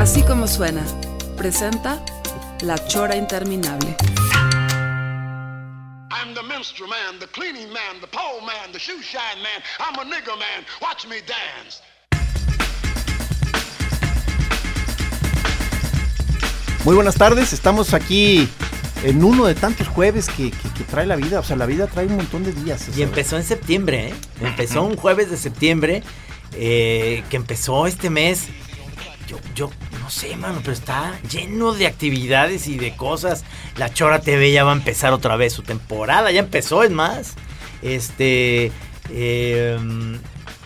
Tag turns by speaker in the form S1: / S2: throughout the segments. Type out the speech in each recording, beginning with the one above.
S1: Así como suena, presenta La Chora Interminable.
S2: I'm the minstrel man, the cleaning man, the pole man, the shoe shine man. I'm a nigger man. Watch me dance.
S3: Muy buenas tardes, estamos aquí en uno de tantos jueves que, que- que trae la vida. O sea, la vida trae un montón de días.
S4: Y empezó en septiembre, ¿eh? Empezó un jueves de septiembre, eh, que empezó este mes. Yo, yo no sé, mano, pero está lleno de actividades y de cosas. La Chora TV ya va a empezar otra vez su temporada, ya empezó, es más. Este. eh,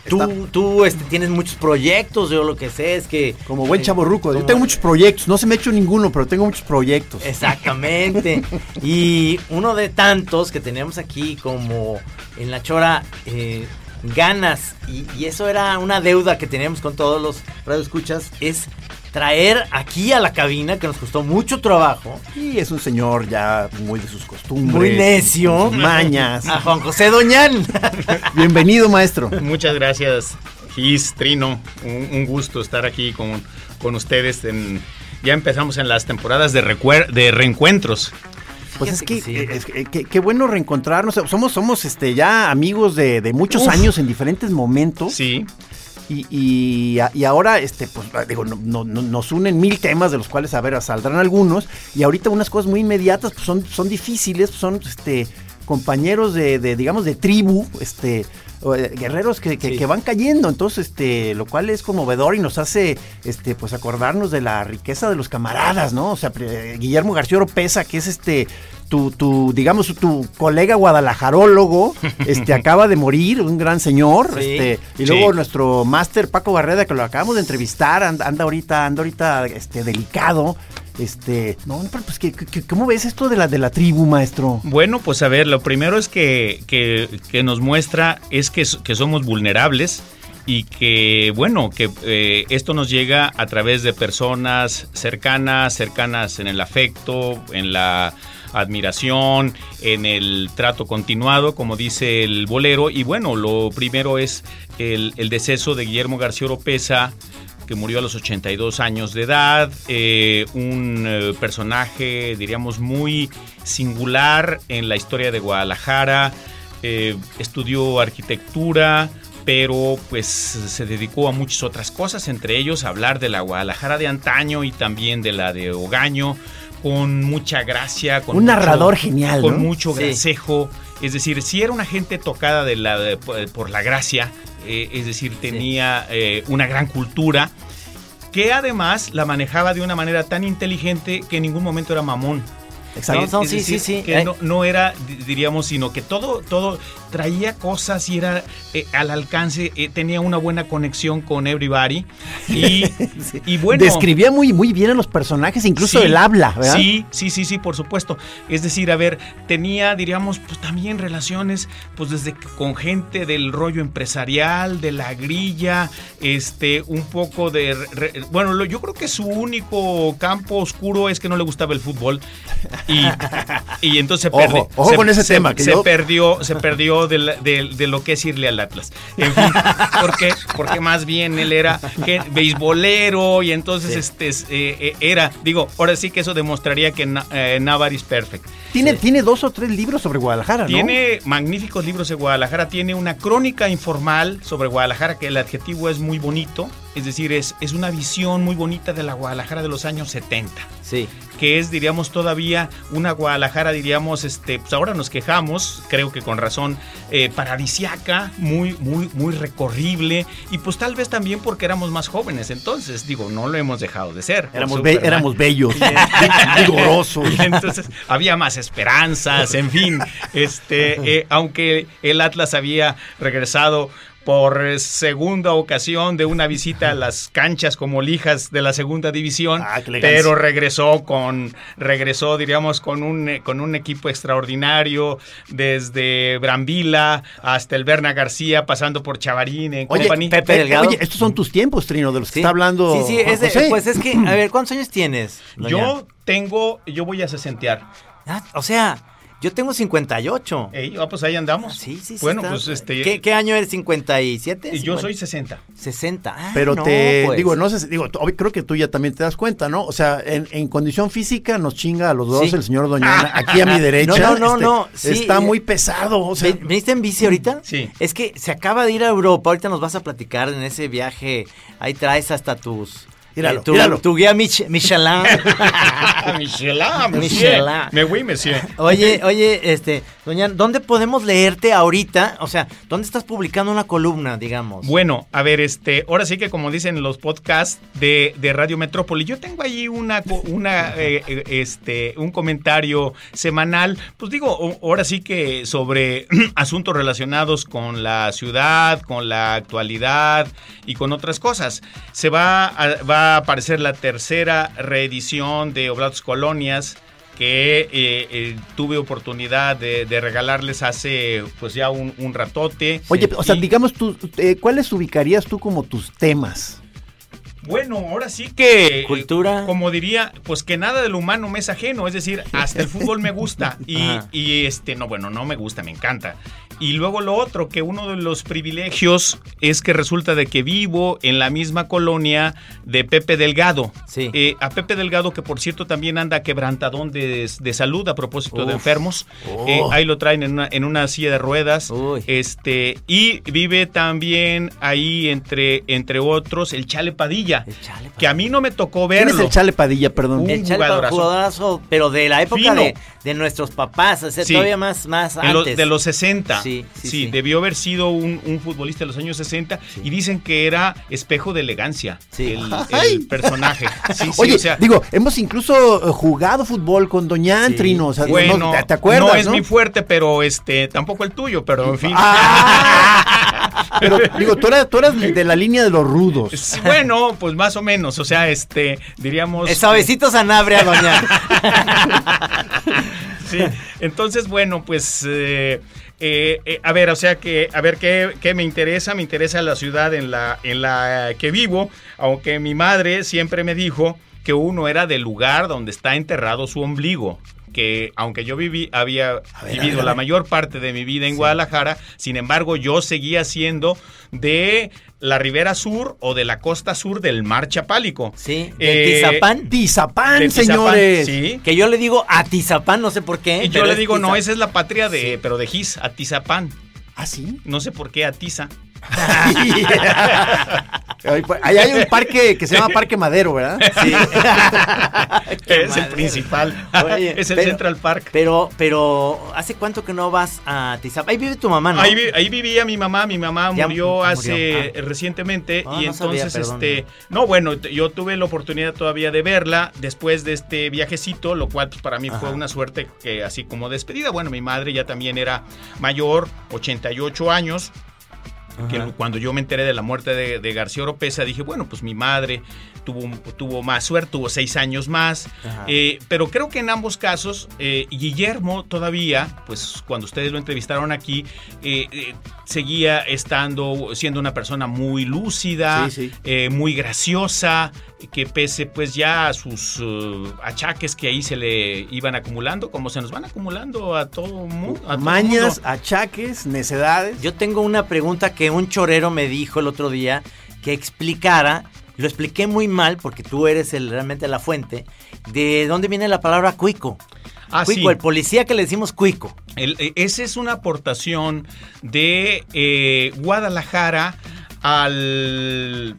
S4: tú, tú este, tienes muchos proyectos, yo lo que sé es que.
S3: Como buen
S4: eh,
S3: chavo ruco. Yo
S4: como-
S3: tengo muchos proyectos. No se me ha hecho ninguno, pero tengo muchos proyectos.
S4: Exactamente. y uno de tantos que teníamos aquí como en la chora eh, ganas, y, y eso era una deuda que teníamos con todos los radioescuchas, es traer aquí a la cabina, que nos costó mucho trabajo,
S3: Y es un señor ya muy de sus costumbres.
S4: Muy necio.
S3: mañas.
S4: a Juan José Doñán.
S3: Bienvenido, maestro.
S5: Muchas gracias, Gis, Trino. Un, un gusto estar aquí con, con ustedes. En, ya empezamos en las temporadas de, recuer- de reencuentros.
S3: Pues es que,
S4: sí.
S3: eh, es que- que- qué bueno reencontrarnos. Somos, somos este, ya amigos de, de muchos
S5: Uf.
S3: años en diferentes momentos.
S5: Sí,
S3: Y, y, y ahora, este, pues, digo, no- no- no- nos unen mil temas de los cuales, a ver, saldrán algunos. Y ahorita unas cosas muy inmediatas, pues son, son difíciles, pues, son, este, compañeros de, de, digamos, de tribu, este, eh, guerreros que, que-
S4: Sí.
S3: que van cayendo. Entonces, este, lo cual es conmovedor y nos hace, este, pues, acordarnos de la riqueza de los camaradas, ¿no? O sea, pre- Guillermo García Oropesa, que es este, tu, tu, digamos, tu colega guadalajarólogo, este, acaba de morir, un gran señor,
S4: Sí.
S3: este, y
S5: Sí.
S3: luego nuestro máster Paco Barreda, que lo acabamos de entrevistar, anda, anda ahorita, anda ahorita, este, delicado, este, no, pero pues, ¿qué, ¿cómo ves esto de la, de la tribu, maestro?
S5: bueno, pues a ver, lo primero es que, que- nos muestra es que, que somos vulnerables y que, bueno, que eh, esto nos llega a través de personas cercanas, cercanas en el afecto, en la admiración, en el trato continuado, como dice el bolero. Y bueno, lo primero es el, el deceso de Guillermo García Oropesa, que murió a los 82 años de edad, eh, un eh, personaje, diríamos, muy singular en la historia de Guadalajara, eh, estudió arquitectura, pero pues se dedicó a muchas otras cosas, entre ellos a hablar de la Guadalajara de antaño y también de la de Ogaño, con mucha gracia, con
S3: Un
S5: mucho-
S3: narrador genial,
S5: con
S3: ¿no?
S5: mucho
S4: Sí.
S5: Es decir, si era una gente tocada de la, de- por la gracia, eh, es decir, tenía eh, una gran cultura, que además la manejaba de una manera tan inteligente que en ningún momento era mamón.
S3: Exacto.
S4: No, sí,
S5: decir,
S4: sí, sí.
S5: Que
S4: Eh.
S5: no, no era, di- diríamos, sino que todo, todo traía cosas y era eh, al alcance, eh, tenía una buena conexión con everybody. Y, y bueno.
S3: Describía muy, muy bien a los personajes, incluso
S5: Sí,
S3: el habla, ¿verdad?
S5: Sí, sí, sí, sí, por supuesto. Es decir, a ver, tenía, diríamos, pues también relaciones, pues desde que- con gente del rollo empresarial, de la grilla, este, un poco de, re- bueno, lo- yo creo que su único campo oscuro es que no le gustaba el fútbol y, y entonces
S3: Ojo, ojo
S5: se-
S3: con ese
S5: se-
S3: tema, que
S5: se
S3: yo-
S5: perdió, se perdió de, la- de- de lo que es irle al Atlas. En fin, ¿por qué? Porque más bien él era que, beisbolero y entonces
S4: Sí.
S5: este es, eh, eh, era, digo, ahora sí que eso demostraría que Na- eh, Navar is perfect.
S3: Tiene, tiene dos o tres libros sobre Guadalajara, ¿no?
S5: Tiene magníficos libros de Guadalajara, tiene una crónica informal sobre Guadalajara, que el adjetivo es muy bonito, es decir, es, es una visión muy bonita de la Guadalajara de los años 70
S4: Sí.
S5: Que es, diríamos, todavía una Guadalajara, diríamos, este, pues ahora nos quejamos, creo que con razón, eh, paradisiaca, muy, muy, muy recorrible, y pues tal vez también porque éramos más jóvenes, entonces, digo, no lo hemos dejado de ser.
S3: Éramos, be-
S5: Superman.
S3: éramos bellos, vigorosos.
S5: Entonces había más esperanzas, en fin. Este, eh, aunque el Atlas había regresado por segunda ocasión de una visita a las canchas como lijas de la segunda división,
S3: Ah,
S5: pero regresó con regresó diríamos con un eh, con un equipo extraordinario desde Brambila hasta el Berna García pasando por Chavarín en
S3: Oye,
S5: Company.
S4: Pepe
S3: eh,
S4: Delgado.
S3: oye, estos son tus tiempos, Trino, de los que
S4: Sí.
S3: está hablando.
S4: Sí, sí, es de-
S3: José.
S4: pues es que, a ver, ¿cuántos años tienes? doña?
S5: Yo tengo yo voy a sesentear.
S4: Ah, o sea, yo tengo 58.
S5: Ey, ah, pues ahí andamos.
S4: Sí, sí, sí.
S5: Bueno,
S4: está-
S5: pues este
S4: ¿Qué, qué año eres? ¿57?
S5: y yo
S4: 50.
S5: soy 60.
S4: 60. Ah,
S3: Pero
S4: no,
S3: te
S4: pues.
S3: digo, no sé, si- digo, creo que tú ya también te das cuenta, ¿no? O sea, en, en condición física nos chinga a los dos
S4: Sí.
S3: el señor Doñana, aquí a mi derecha.
S4: No, no, no,
S3: este,
S4: no, sí,
S3: está
S4: eh,
S3: muy pesado, o sea,
S4: ¿Ven- ¿Viniste en bici ahorita?
S5: Sí.
S4: Es que se acaba de ir a Europa. Ahorita nos vas a platicar en ese viaje. Ahí traes hasta tus.
S3: Míralo,
S4: eh, tu,
S3: míralo.
S4: tu guía Mich- Michelin.
S5: Michelin,
S4: Michelin.
S5: Me voy, monsieur.
S4: Oye, oye, este, doña, ¿dónde podemos leerte ahorita? O sea, ¿dónde estás publicando una columna, digamos?
S5: Bueno, a ver, este, ahora sí que como dicen los podcasts de, de Radio Metrópoli, yo tengo ahí una, una eh, eh, este, un comentario semanal, pues digo, ahora sí que sobre asuntos relacionados con la ciudad, con la actualidad y con otras cosas. Se va a, va a aparecer la tercera reedición de Oblatos Colonias que eh, eh, tuve oportunidad de, de regalarles hace pues ya un, un ratote.
S3: oye, o sea,
S5: Y-
S3: digamos tú, eh, ¿cuáles ubicarías tú como tus temas?
S5: Bueno, ahora sí que. eh,
S4: Cultura.
S5: Como diría, pues que nada de lo humano me es ajeno. Es decir, hasta el fútbol me gusta. Y, este, no, bueno, no me gusta, me encanta. Y luego lo otro, que uno de los privilegios es que resulta de que vivo en la misma colonia de Pepe Delgado.
S4: Sí.
S5: Eh, a Pepe Delgado, que por cierto también anda quebrantadón de, de salud a propósito de enfermos.
S3: Oh.
S5: Eh, ahí lo traen en una, en una silla de ruedas.
S4: Uy.
S5: Este, y vive también ahí, entre, entre otros, el Chale Padilla.
S4: El Chale
S5: Que a mí no me tocó
S3: ¿Quién
S5: verlo.
S3: es el Chale Padilla, perdón?
S5: Un
S4: El Chale
S5: jugadorazo.
S4: jugadorazo, pero de la época de, de nuestros papás, o sea,
S5: Sí.
S4: todavía más, más antes.
S5: de los 60.
S4: Sí, sí,
S5: Sí,
S4: sí.
S5: debió haber sido un, un futbolista de los años 60
S4: Sí.
S5: y dicen que era espejo de elegancia
S4: Sí.
S5: el, el personaje. Sí, sí,
S3: Oye,
S5: o sea,
S3: digo, hemos incluso eh, jugado fútbol con Doña
S4: Sí.
S3: Trino, o sea,
S5: bueno,
S3: no, ¿te, acuerdas?
S5: no es
S3: no?
S5: mi fuerte, pero este tampoco el tuyo, pero en fin.
S3: Ah, pero digo, tú eras, tú eras de la línea de los rudos.
S5: Bueno, pues más o menos, o sea, este, diríamos...
S4: El suavecito Sanabria, doña.
S5: Sí, entonces, bueno, pues, eh, eh, eh, a ver, o sea que, a ver, ¿qué, qué me interesa? Me interesa la ciudad en la, en la que vivo, aunque mi madre siempre me dijo que uno era del lugar donde está enterrado su ombligo que aunque yo viví, había
S3: ver, a
S5: vivido
S3: a
S5: la mayor parte de mi vida en Guadalajara, sin embargo yo seguía siendo de la ribera sur o de la costa sur del mar Chapálico.
S4: Sí, de
S5: Eh,
S4: Tizapán.
S3: Tizapán,
S5: de Tizapán,
S3: señores.
S5: Sí.
S4: Que yo le digo a Tizapán, no sé por qué.
S5: Y yo le digo, no,
S4: Tiza-
S5: esa es la patria de, pero de Gis, Atizapán.
S3: ¿Ah, sí?
S5: No sé por qué Atiza.
S3: Ahí pues, ahí hay un parque que se llama Parque Madero, ¿verdad?
S4: Sí.
S5: Es el principal.
S4: Oye,
S5: es el
S4: pero-
S5: Central Park.
S4: Pero, pero, ¿hace cuánto que no vas a Tizapán? Ahí vive tu mamá, ¿no?
S5: Ahí, vi- ahí vivía mi mamá, mi mamá murió
S4: murió.
S5: hace
S4: Ah.
S5: recientemente y
S4: no
S5: entonces este no bueno, yo tuve la oportunidad todavía de verla después de este viajecito, lo cual pues, para mí fue una suerte que así como despedida, bueno, mi madre ya también era mayor, 88 años, que cuando yo me enteré de la muerte de, de García Oropesa, dije, bueno, pues mi madre tuvo, tuvo más suerte, tuvo seis años más. Eh, pero creo que en ambos casos, eh, Guillermo todavía, pues cuando ustedes lo entrevistaron aquí, eh, seguía estando, siendo una persona muy lúcida,
S3: Sí, sí.
S5: muy graciosa, que pese pues ya a sus eh, achaques que ahí se le iban acumulando, como se nos van acumulando a todo mundo. a todo
S3: Mañas,
S5: mundo.
S3: achaques, necedades.
S4: Yo tengo una pregunta que un chorero me dijo el otro día que explicara, lo expliqué muy mal porque tú eres el, realmente la fuente, de dónde viene la palabra cuico.
S5: Ah,
S4: cuico,
S5: sí.
S4: el policía que le decimos cuico.
S5: El- eh, esa es una aportación de eh, Guadalajara al,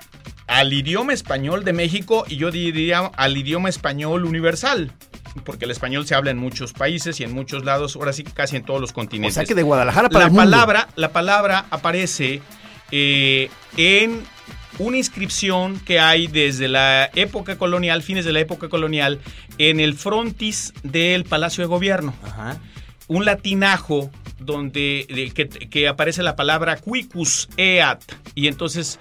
S5: al idioma español de México y yo diría al idioma español universal. Porque el español se habla en muchos países y en muchos lados, ahora sí que casi en todos los
S3: O
S5: continentes.
S3: sea que de Guadalajara para
S5: la
S3: el mundo.
S5: palabra, la palabra aparece eh, en una inscripción que hay desde la época colonial, fines de la época colonial, en el frontis del Palacio de Gobierno.
S4: Ajá.
S5: un latinajo donde de- que, que aparece la palabra quicus eat y entonces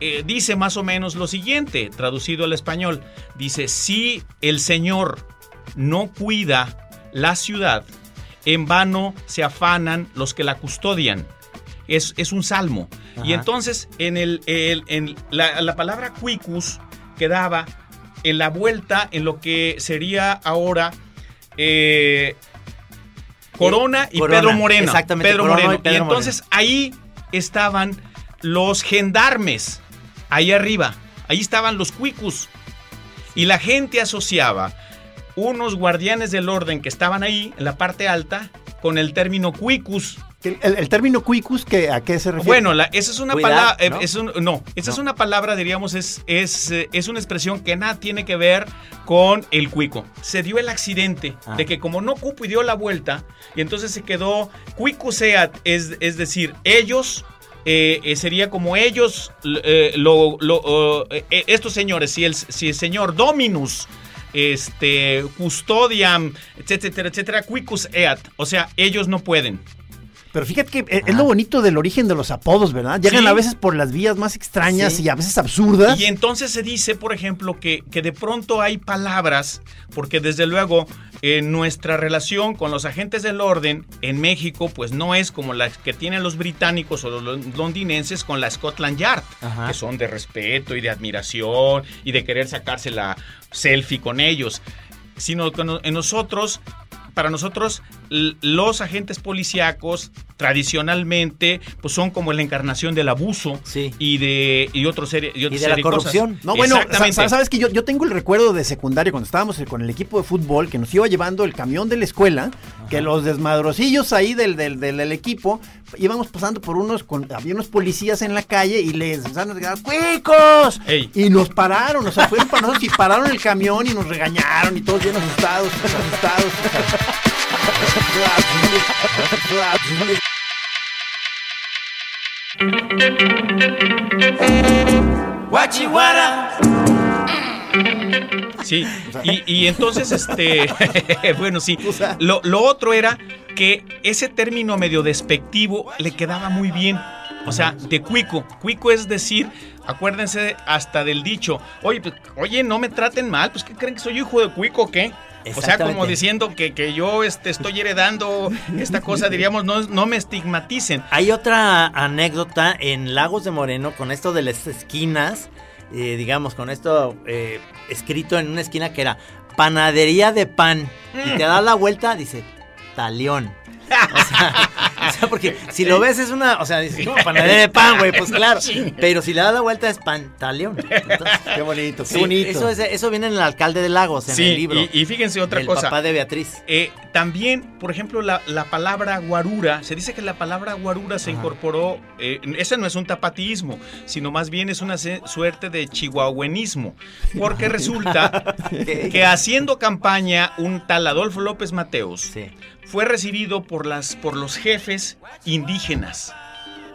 S5: eh, dice más o menos lo siguiente, traducido al español, dice, si el Señor no cuida la ciudad, en vano se afanan los que la custodian. Es, es un salmo. Y entonces en, el, el- en la, la palabra quicus quedaba en la vuelta en lo que sería ahora eh, Corona y
S4: Corona,
S5: Pedro Moreno.
S4: exactamente,
S5: Pedro
S4: y
S5: Moreno. Y, entonces ahí estaban los gendarmes, ahí arriba. Ahí estaban los cuicus. Y la gente asociaba unos guardianes del orden que estaban ahí, en la parte alta, con el término cuicus.
S3: El, el- el término cuicus, que, ¿a qué se refiere?
S5: Bueno, la- esa es una palabra.
S4: ¿no?
S5: es un- no, esa es una palabra, diríamos, es, es, eh, es una expresión que nada tiene que ver con el cuico. Se dio el accidente
S4: Ah.
S5: de que como no cupo y dio la vuelta, y entonces se quedó cuicuseat, es, es decir, ellos. Eh, eh, sería como ellos, eh, estos señores, si el, si el señor Dominus, este, custodiam, etcétera, etcétera, quicus eat, o sea, ellos no pueden.
S3: Pero fíjate que eh, es lo bonito del origen de los apodos, ¿verdad? Llegan
S5: Sí.
S3: a veces por las vías más extrañas
S4: Sí.
S3: y a veces absurdas.
S5: Y entonces se dice, por ejemplo, que, que de pronto hay palabras, porque desde luego en nuestra relación con los agentes del orden en México, pues no es como la que tienen los británicos o los londinenses con la Scotland Yard,
S4: Ajá.
S5: que son de respeto y de admiración y de querer sacarse la selfie con ellos, sino que en nosotros para nosotros los agentes policíacos tradicionalmente pues son como la encarnación del abuso
S4: Sí.
S5: y de y otro serie y, otra
S4: de la
S5: serie de cosas.
S4: corrupción.
S3: No, bueno, sabes que yo, yo tengo el recuerdo de secundaria cuando estábamos con el equipo de fútbol que nos iba llevando el camión de la escuela, que los desmadrocillos ahí del, del, del- del equipo íbamos pasando por unos, con, había unos policías en la calle y les empezaron a gritar, ¡Cuicos!
S5: Ey.
S3: Y nos pararon, o sea, fueron para nosotros y pararon el camión y nos regañaron y todos bien asustados, asustados.
S5: Sí, y, y entonces, este, bueno, sí.
S3: O sea.
S5: Lo, lo otro era que ese término medio despectivo le quedaba muy bien. O sea, de cuico. Cuico es decir, acuérdense hasta del dicho, oye, pues, oye, no me traten mal, pues ¿qué creen que soy hijo de cuico o qué? O sea, como diciendo que, que yo este, estoy heredando esta cosa, diríamos, no, no me estigmaticen.
S4: Hay otra anécdota en Lagos de Moreno con esto de las esquinas, eh, digamos, con esto eh, escrito en una esquina que era panadería de pan. Y te da la vuelta, dice talión. O sea, o sea, porque si lo ves es una, o sea, dices, "¿Cómo panadería de pan, güey, pues claro. Pero si le da la vuelta es pantaleón. Entonces,
S3: Qué bonito, qué
S4: sí,
S3: bonito.
S4: Eso, es- eso viene en el alcalde de Lagos, en
S5: Sí,
S4: el libro.
S5: y, y fíjense otra
S4: del
S5: cosa.
S4: papá de Beatriz.
S5: Eh, también, por ejemplo, la, la palabra guarura, se dice que la palabra guarura se
S4: Ajá.
S5: incorporó, eh, ese no es un tapatismo, sino más bien es una suerte de chihuahuenismo, porque resulta que haciendo campaña un tal Adolfo López Mateos
S4: Sí.
S5: fue recibido por, las, por los jefes indígenas,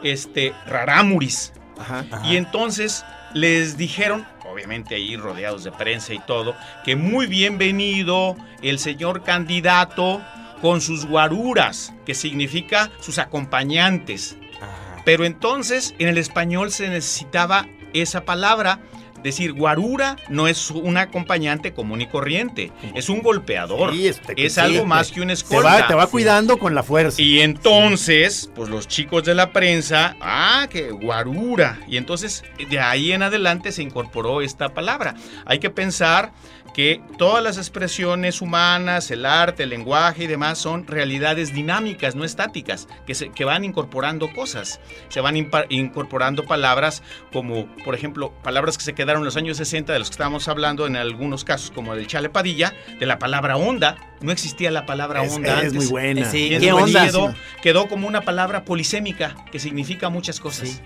S5: este, rarámuris,
S3: Ajá.
S4: Ajá.
S5: y entonces les dijeron, obviamente ahí rodeados de prensa y todo, que muy bienvenido el señor candidato con sus guaruras, que significa sus acompañantes.
S4: Ajá.
S5: Pero entonces en el español se necesitaba esa palabra. Decir, guarura no es un acompañante común y corriente, es un golpeador,
S3: Sí, este,
S5: es algo más que un
S3: Te
S5: escolta.
S3: va, te va cuidando con la fuerza.
S5: Y entonces, pues los chicos de la prensa, ah, que guarura. Y entonces, de ahí en adelante se incorporó esta palabra. Hay que pensar que todas las expresiones humanas, el arte, el lenguaje y demás son realidades dinámicas, no estáticas, que, se, que van incorporando cosas. Se van incorporando palabras como, por ejemplo, palabras que se quedaron en los años 60, de los que estábamos hablando en algunos casos, como el chale padilla, de la palabra onda. No existía la palabra
S3: Es,
S5: onda
S3: es
S5: antes.
S3: muy buena.
S4: Sí, ¿qué onda?
S5: Quedó, quedó como una palabra polisémica que significa muchas cosas.
S4: Sí.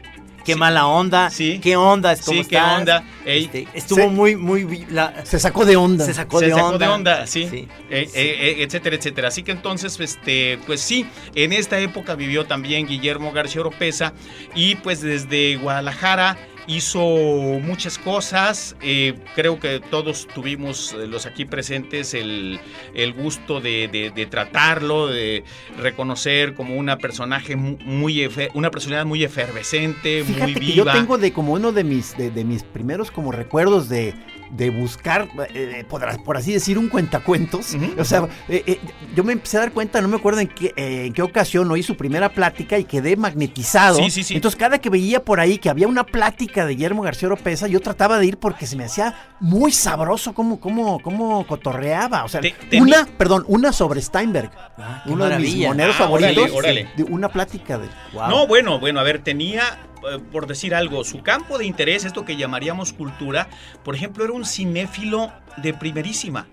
S4: Qué
S5: Sí.
S4: mala onda.
S5: Sí.
S4: Qué onda es
S5: Sí, qué onda. Ey,
S4: Este, estuvo
S3: Se-
S4: muy, muy. la-
S3: Se sacó de onda.
S4: se sacó,
S5: se
S4: de,
S5: sacó
S4: onda.
S5: de onda, sí,
S4: Sí.
S5: Eh,
S4: Sí.
S5: eh, eh, etcétera, etcétera. Así que entonces, este, pues sí, en esta época vivió también Guillermo García Oropesa y pues desde Guadalajara hizo muchas cosas. eh, creo que todos tuvimos, eh, los aquí presentes, el, el gusto de, de- de tratarlo, de reconocer como una personaje mu- muy, una personalidad muy efervescente, muy
S3: Fíjate que
S5: viva.
S3: yo tengo de como uno de mis, de, de mis primeros como recuerdos de, de buscar, eh, por, por así decir, un cuentacuentos. O sea, eh, eh, yo me empecé a dar cuenta, no me acuerdo en qué, eh, en qué ocasión oí su primera plática y quedé magnetizado.
S5: Sí, sí, sí.
S3: Entonces, cada que veía por ahí que había una plática de Guillermo García Oropesa, yo trataba de ir porque se me hacía muy sabroso cómo, cómo, cómo cotorreaba. O sea,
S5: Te-
S3: una, perdón, una sobre Steinberg.
S4: Ah,
S3: uno de mis moneros
S5: Ah,
S3: favoritos.
S5: órale, órale.
S3: De una plática de.
S4: Wow.
S5: No, bueno, bueno, a ver, tenía, por decir algo, su campo de interés, esto que llamaríamos cultura, por ejemplo, era un cinéfilo de primerísima.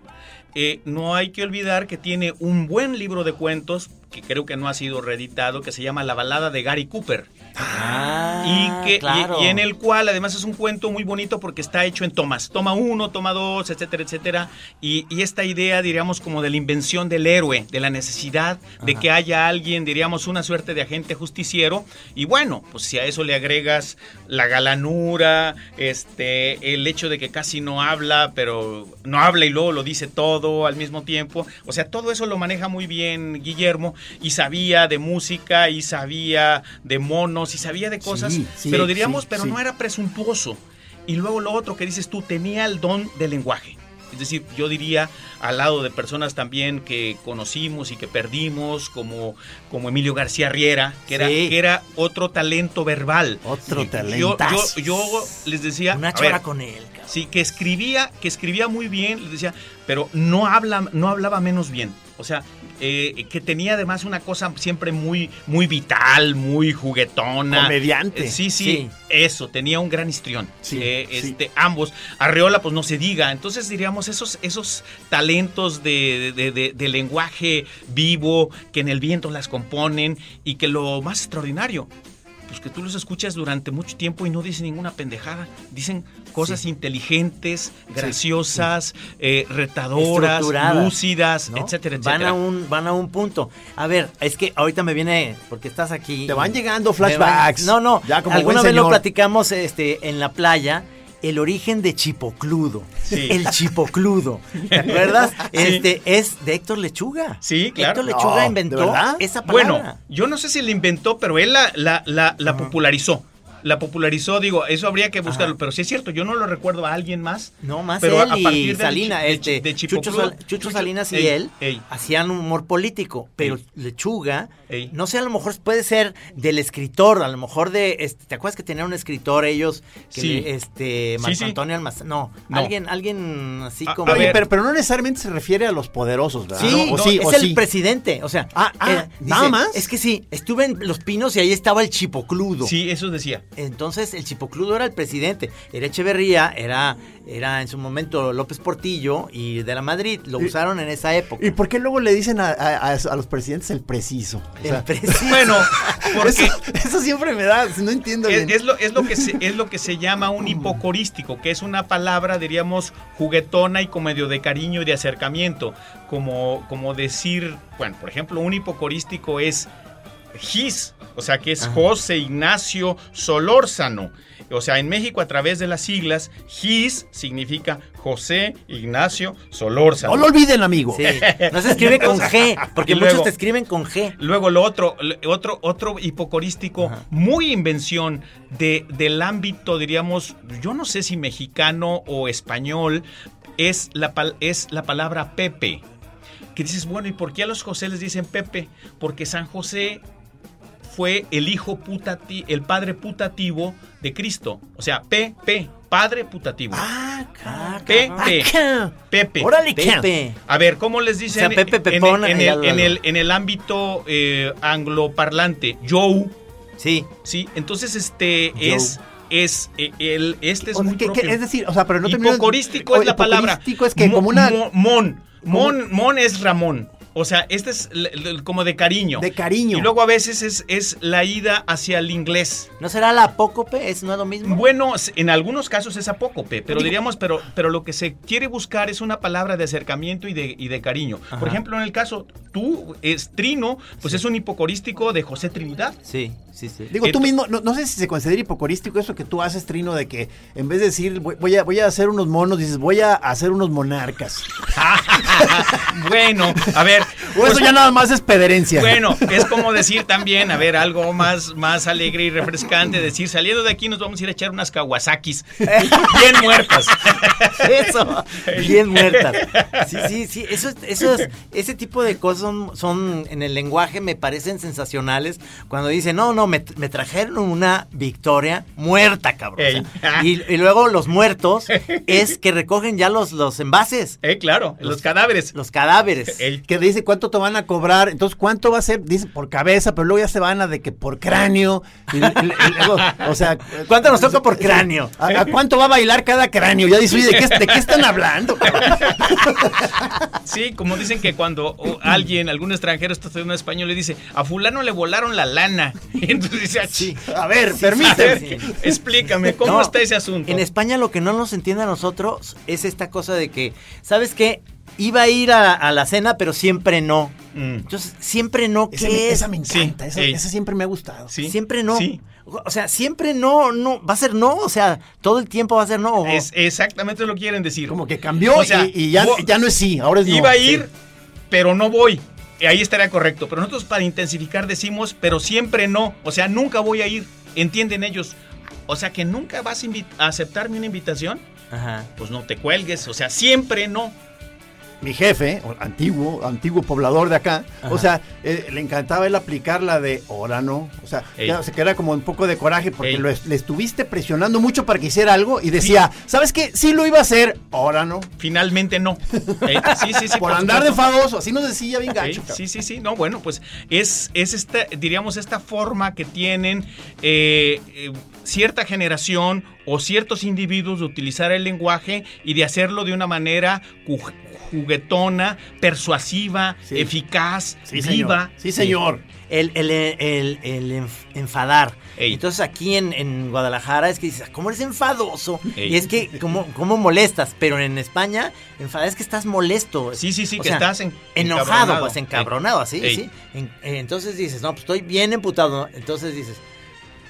S5: Eh, no hay que olvidar que tiene un buen libro de cuentos, que creo que no ha sido reeditado, que se llama La balada de Gary Cooper.
S4: Ah,
S5: y, que,
S4: claro.
S5: y en el cual además es un cuento muy bonito porque está hecho en tomas. Toma uno, toma dos, etcétera, etcétera. Y, y esta idea, diríamos, como de la invención del héroe, de la necesidad de que haya alguien, diríamos, una suerte de agente justiciero. Y bueno, pues si a eso le agregas la galanura, este, el hecho de que casi no habla, pero no habla y luego lo dice todo al mismo tiempo. O sea, todo eso lo maneja muy bien Guillermo y sabía de música y sabía de monos y sabía de cosas,
S3: Sí, sí,
S5: pero diríamos,
S3: sí,
S5: pero no era presuntuoso. Y luego lo otro que dices tú, tenía el don del lenguaje. Es decir, yo diría al lado de personas también que conocimos y que perdimos, como, como Emilio García Riera, que, era, que era otro talento verbal.
S3: Otro
S5: Y- yo-. Yo, yo les decía,
S4: Una chora
S5: ver,
S4: con él. cabrón.
S5: Sí, que escribía, que escribía muy bien, les decía, pero no habla, no hablaba menos bien. O sea, eh, que tenía además una cosa siempre muy, muy vital, muy juguetona.
S3: Comediante.
S5: Eh, sí, sí,
S4: Sí.
S5: eso, tenía un gran histrión.
S3: Sí,
S5: Eh,
S3: sí.
S5: este, ambos. Arreola, pues no se diga. Entonces diríamos esos, esos talentos de, de- de- de lenguaje vivo que en el viento las componen y que lo más extraordinario, pues que tú los escuchas durante mucho tiempo y no dicen ninguna pendejada. Dicen cosas inteligentes, graciosas, eh, retadoras, lúcidas,
S4: ¿no?
S5: etcétera,
S4: Van
S5: etcétera.
S4: a un, van a un punto. A ver, es que ahorita me viene, porque estás aquí.
S3: Te van llegando
S4: van-
S3: flashbacks.
S4: No, no.
S3: Ya como
S4: Alguna
S3: buen
S4: vez lo platicamos este, en la playa. El origen de Chipocludo.
S5: Sí.
S4: El Chipocludo. ¿Te acuerdas? Este es de Héctor Lechuga.
S5: Sí, claro.
S4: Héctor Lechuga
S3: No, ¿de
S4: inventó esa palabra.
S5: Bueno, yo no sé si la inventó, pero él la, la, la, la popularizó. La popularizó, digo, eso habría que buscarlo,
S4: Ajá.
S5: pero sí es cierto, yo no lo recuerdo a alguien más.
S4: No, más
S5: Pero
S4: él
S5: a partir
S4: y
S5: de
S4: este,
S5: chi- de
S4: Chucho. Sal- Chucho
S5: Chucho-
S4: Salinas y
S5: ey,
S4: él
S5: ey.
S4: hacían humor político, pero
S5: Ey.
S4: Lechuga,
S5: Ey.
S4: no sé, a lo mejor puede ser del escritor, a lo mejor de, este, ¿te acuerdas que tenían un escritor ellos? Que
S5: Sí.
S4: le- este, Marco
S5: sí.
S4: Antonio Almazán, no,
S5: No.
S4: alguien, alguien así
S5: A-
S4: como...
S5: a
S3: Oye,
S5: ver.
S3: pero, pero no necesariamente se refiere a los poderosos, ¿verdad?
S4: Sí,
S3: ¿O
S4: no,
S3: sí,
S4: es
S3: o
S4: el
S3: sí?
S4: presidente, o sea,
S3: Ah, ah,
S4: eh,
S3: ¿nada más?
S4: Es que sí, estuve en Los Pinos y ahí estaba el Chipocludo.
S5: Sí, eso decía.
S4: Entonces el Chipocludo era el presidente, era Echeverría, era, era en su momento López Portillo y de la Madrid, lo
S3: Y-
S4: usaron en esa época.
S3: ¿Y por qué luego le dicen a, a- a- a los presidentes el preciso? O sea,
S4: El preciso.
S5: Bueno, porque
S3: eso, eso siempre me da, no entiendo
S5: es,
S3: bien.
S5: es lo, es, lo que se, es lo que se llama un hipocorístico, que es una palabra, diríamos, juguetona y como medio de cariño y de acercamiento. Como, como decir, bueno, por ejemplo, un hipocorístico es his, o sea, que es
S4: Ajá.
S5: José Ignacio Solórzano. O sea, en México a través de las siglas, his significa José Ignacio Solórzano.
S3: No lo olviden, amigo.
S4: Sí, no se escribe con G, porque muchos te escriben con G.
S5: Luego lo otro, otro, otro hipocorístico,
S4: Ajá.
S5: muy invención de, del ámbito, diríamos, yo no sé si mexicano o español, es la, es la palabra Pepe. Que dices, bueno, ¿y por qué a los José les dicen Pepe? Porque San José fue el hijo putati, el padre putativo de Cristo. O sea, Pepe, padre putativo.
S3: Ah,
S4: Ah,
S5: Pepe. Pepe.
S3: Órale.
S4: Pepe.
S5: A ver, ¿cómo les dicen
S4: O sea, Pepe
S5: en- el,
S4: algo,
S5: en, el,
S4: algo.
S5: en el ámbito eh, angloparlante? Joe,
S4: Sí,
S5: ¿sí? Entonces, este
S4: Joe.
S5: es, es eh, el, este es
S3: O sea,
S5: muy
S3: que- que-
S5: propio.
S3: es decir, o sea, pero no termino-
S5: Hipocorístico es la palabra.
S3: hipocorístico es que
S5: Mo-
S3: como una...
S5: mo- mon. Mon, mon es Ramón. O sea, este es como de cariño.
S3: De cariño.
S5: Y luego a veces es, es la ida hacia el inglés.
S4: ¿No será la apócope? ¿Es no es lo mismo?
S5: Bueno, en algunos casos es apócope, pero diríamos, pero, pero lo que se quiere buscar es una palabra de acercamiento y de, y de cariño. Por ejemplo, en el caso, tú, es Trino, pues es un hipocorístico de José Trinidad.
S4: Sí, sí, sí.
S3: Digo, tú mismo, no, no sé si se considera hipocorístico eso que tú haces, Trino, de que en vez de decir voy, voy a, voy a hacer unos monos, dices voy a hacer unos monarcas.
S5: bueno, a ver.
S3: O eso ya nada más es pederencia.
S5: Bueno, es como decir también, a ver, algo más, más alegre y refrescante, decir, saliendo de aquí nos vamos a ir a echar unas Kawasakis bien muertas.
S4: Eso, bien muertas. Sí, sí, sí, eso, es- eso es- ese tipo de cosas son, son, en el lenguaje me parecen sensacionales cuando dicen, no, no, me, me trajeron una victoria muerta, cabrón.
S5: Ey.
S4: O sea, y, y luego los muertos es que recogen ya los, los envases,
S5: Eh, claro, los, cadáveres.
S4: los cadáveres.
S5: Ey.
S3: Que dice cuánto te van a cobrar, entonces cuánto va a ser, dice por cabeza, pero luego ya se van a de que por cráneo. y- y- y luego, o sea,
S4: ¿Cuánto nos toca por cráneo?
S3: ¿A, a cuánto va a bailar cada cráneo? Ya dice, oye, ¿de qué, de qué están hablando? cabrón?
S5: Sí, como dicen que cuando alguien, algún extranjero está estudiando español le dice, a fulano le volaron la lana. Y entonces dice, "Ah,
S4: Sí.
S3: A ver,
S5: a
S3: permíteme.
S5: ver, explícame, ¿cómo
S4: No,
S5: está ese asunto?
S4: En España lo que no nos entiende a nosotros es esta cosa de que, ¿sabes qué? Iba a ir a, a la cena, pero siempre no.
S5: Mm.
S4: Entonces, siempre no, ¿qué
S3: Esa me,
S4: es?
S3: esa me encanta,
S5: Sí,
S3: esa, siempre me ha gustado.
S5: Sí.
S4: Siempre no.
S5: Sí.
S4: O sea, siempre no, no, va a ser no, o sea, todo el tiempo va a ser no.
S5: Es exactamente lo que quieren decir.
S3: Como que cambió
S5: O sea,
S3: y, y ya, no es sí, ahora es no.
S5: Iba a
S3: Sí.
S5: ir, pero no voy. Y Ahí estaría correcto. Pero nosotros para intensificar decimos, pero siempre no. O sea, nunca voy a ir. ¿Entienden ellos? O sea, que nunca vas a, a aceptarme una invitación.
S4: Ajá.
S5: Pues no te cuelgues. O sea, siempre no.
S3: Mi jefe, antiguo, antiguo poblador de acá, o sea, eh, le encantaba él aplicar la de ahora no. O sea, ya se queda como un poco de coraje porque lo le estuviste presionando mucho para que hiciera algo y decía, ¿sabes qué? Sí lo iba a hacer, ahora no.
S5: Finalmente no. Eh, sí, sí, sí.
S3: por andar de fadoso, así nos decía bien cabrón.
S5: Sí, sí, sí. No, bueno, pues es, es esta, diríamos, esta forma que tienen eh, eh, cierta generación o ciertos individuos de utilizar el lenguaje y de hacerlo de una manera juguetona, persuasiva,
S3: Sí.
S5: eficaz,
S3: Sí,
S5: viva.
S3: señor. Sí, señor.
S4: El, el, el, el enf- enfadar.
S5: Ey.
S4: Entonces aquí en, en Guadalajara es que dices, ¿cómo eres enfadoso?
S5: Ey.
S4: Y es que, ¿cómo, ¿cómo molestas? Pero en España, enfadar es que estás molesto.
S5: Sí, sí, sí,
S4: O
S5: que
S4: sea,
S5: estás en-
S4: enojado, pues encabronado, así,
S5: Ey.
S4: sí. En- eh, entonces dices, no, pues estoy bien emputado. Entonces dices,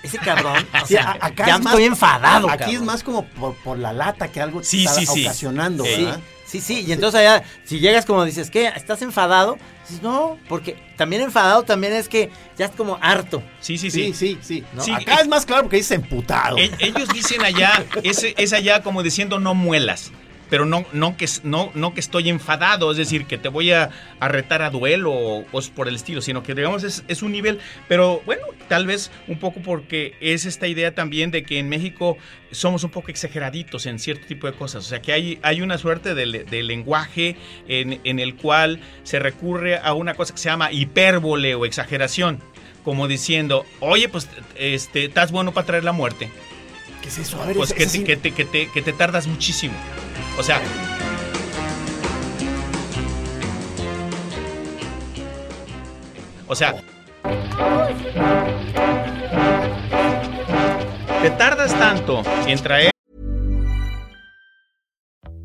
S4: ese cabrón, o
S3: Sí,
S4: sea,
S3: acá
S4: ya
S3: es más-
S4: estoy enfadado.
S3: Aquí
S4: cabrón.
S3: es más como por, por la lata que algo
S5: Sí,
S3: está
S5: sí, sí.
S3: ocasionando. ¿verdad?
S4: Sí, sí, y entonces allá, si llegas como dices, ¿qué? ¿Estás enfadado? Dices, no, porque también enfadado también es que ya es como harto.
S5: Sí, sí,
S3: Sí,
S5: sí.
S3: sí, sí.
S4: ¿no?
S5: Sí,
S3: Acá
S5: eh,
S3: es más claro porque dice emputado.
S5: E- Ellos dicen allá, es, es allá como diciendo no muelas, pero no, no, que, no, no que estoy enfadado, es decir, que te voy a, a retar a duelo o cosas por el estilo, sino que digamos es, es un nivel, pero bueno, tal vez un poco porque es esta idea también de que en México somos un poco exageraditos en cierto tipo de cosas, o sea que hay, hay una suerte de, de lenguaje en, en el cual se recurre a una cosa que se llama hipérbole o exageración. Como diciendo, oye, pues este, estás bueno para traer la muerte
S3: ¿Qué es eso? A ver,
S5: pues
S3: ese-
S5: que
S3: ese
S5: te, que, te, que, te, que te tardas muchísimo. O sea. O sea. Te tardas tanto en traer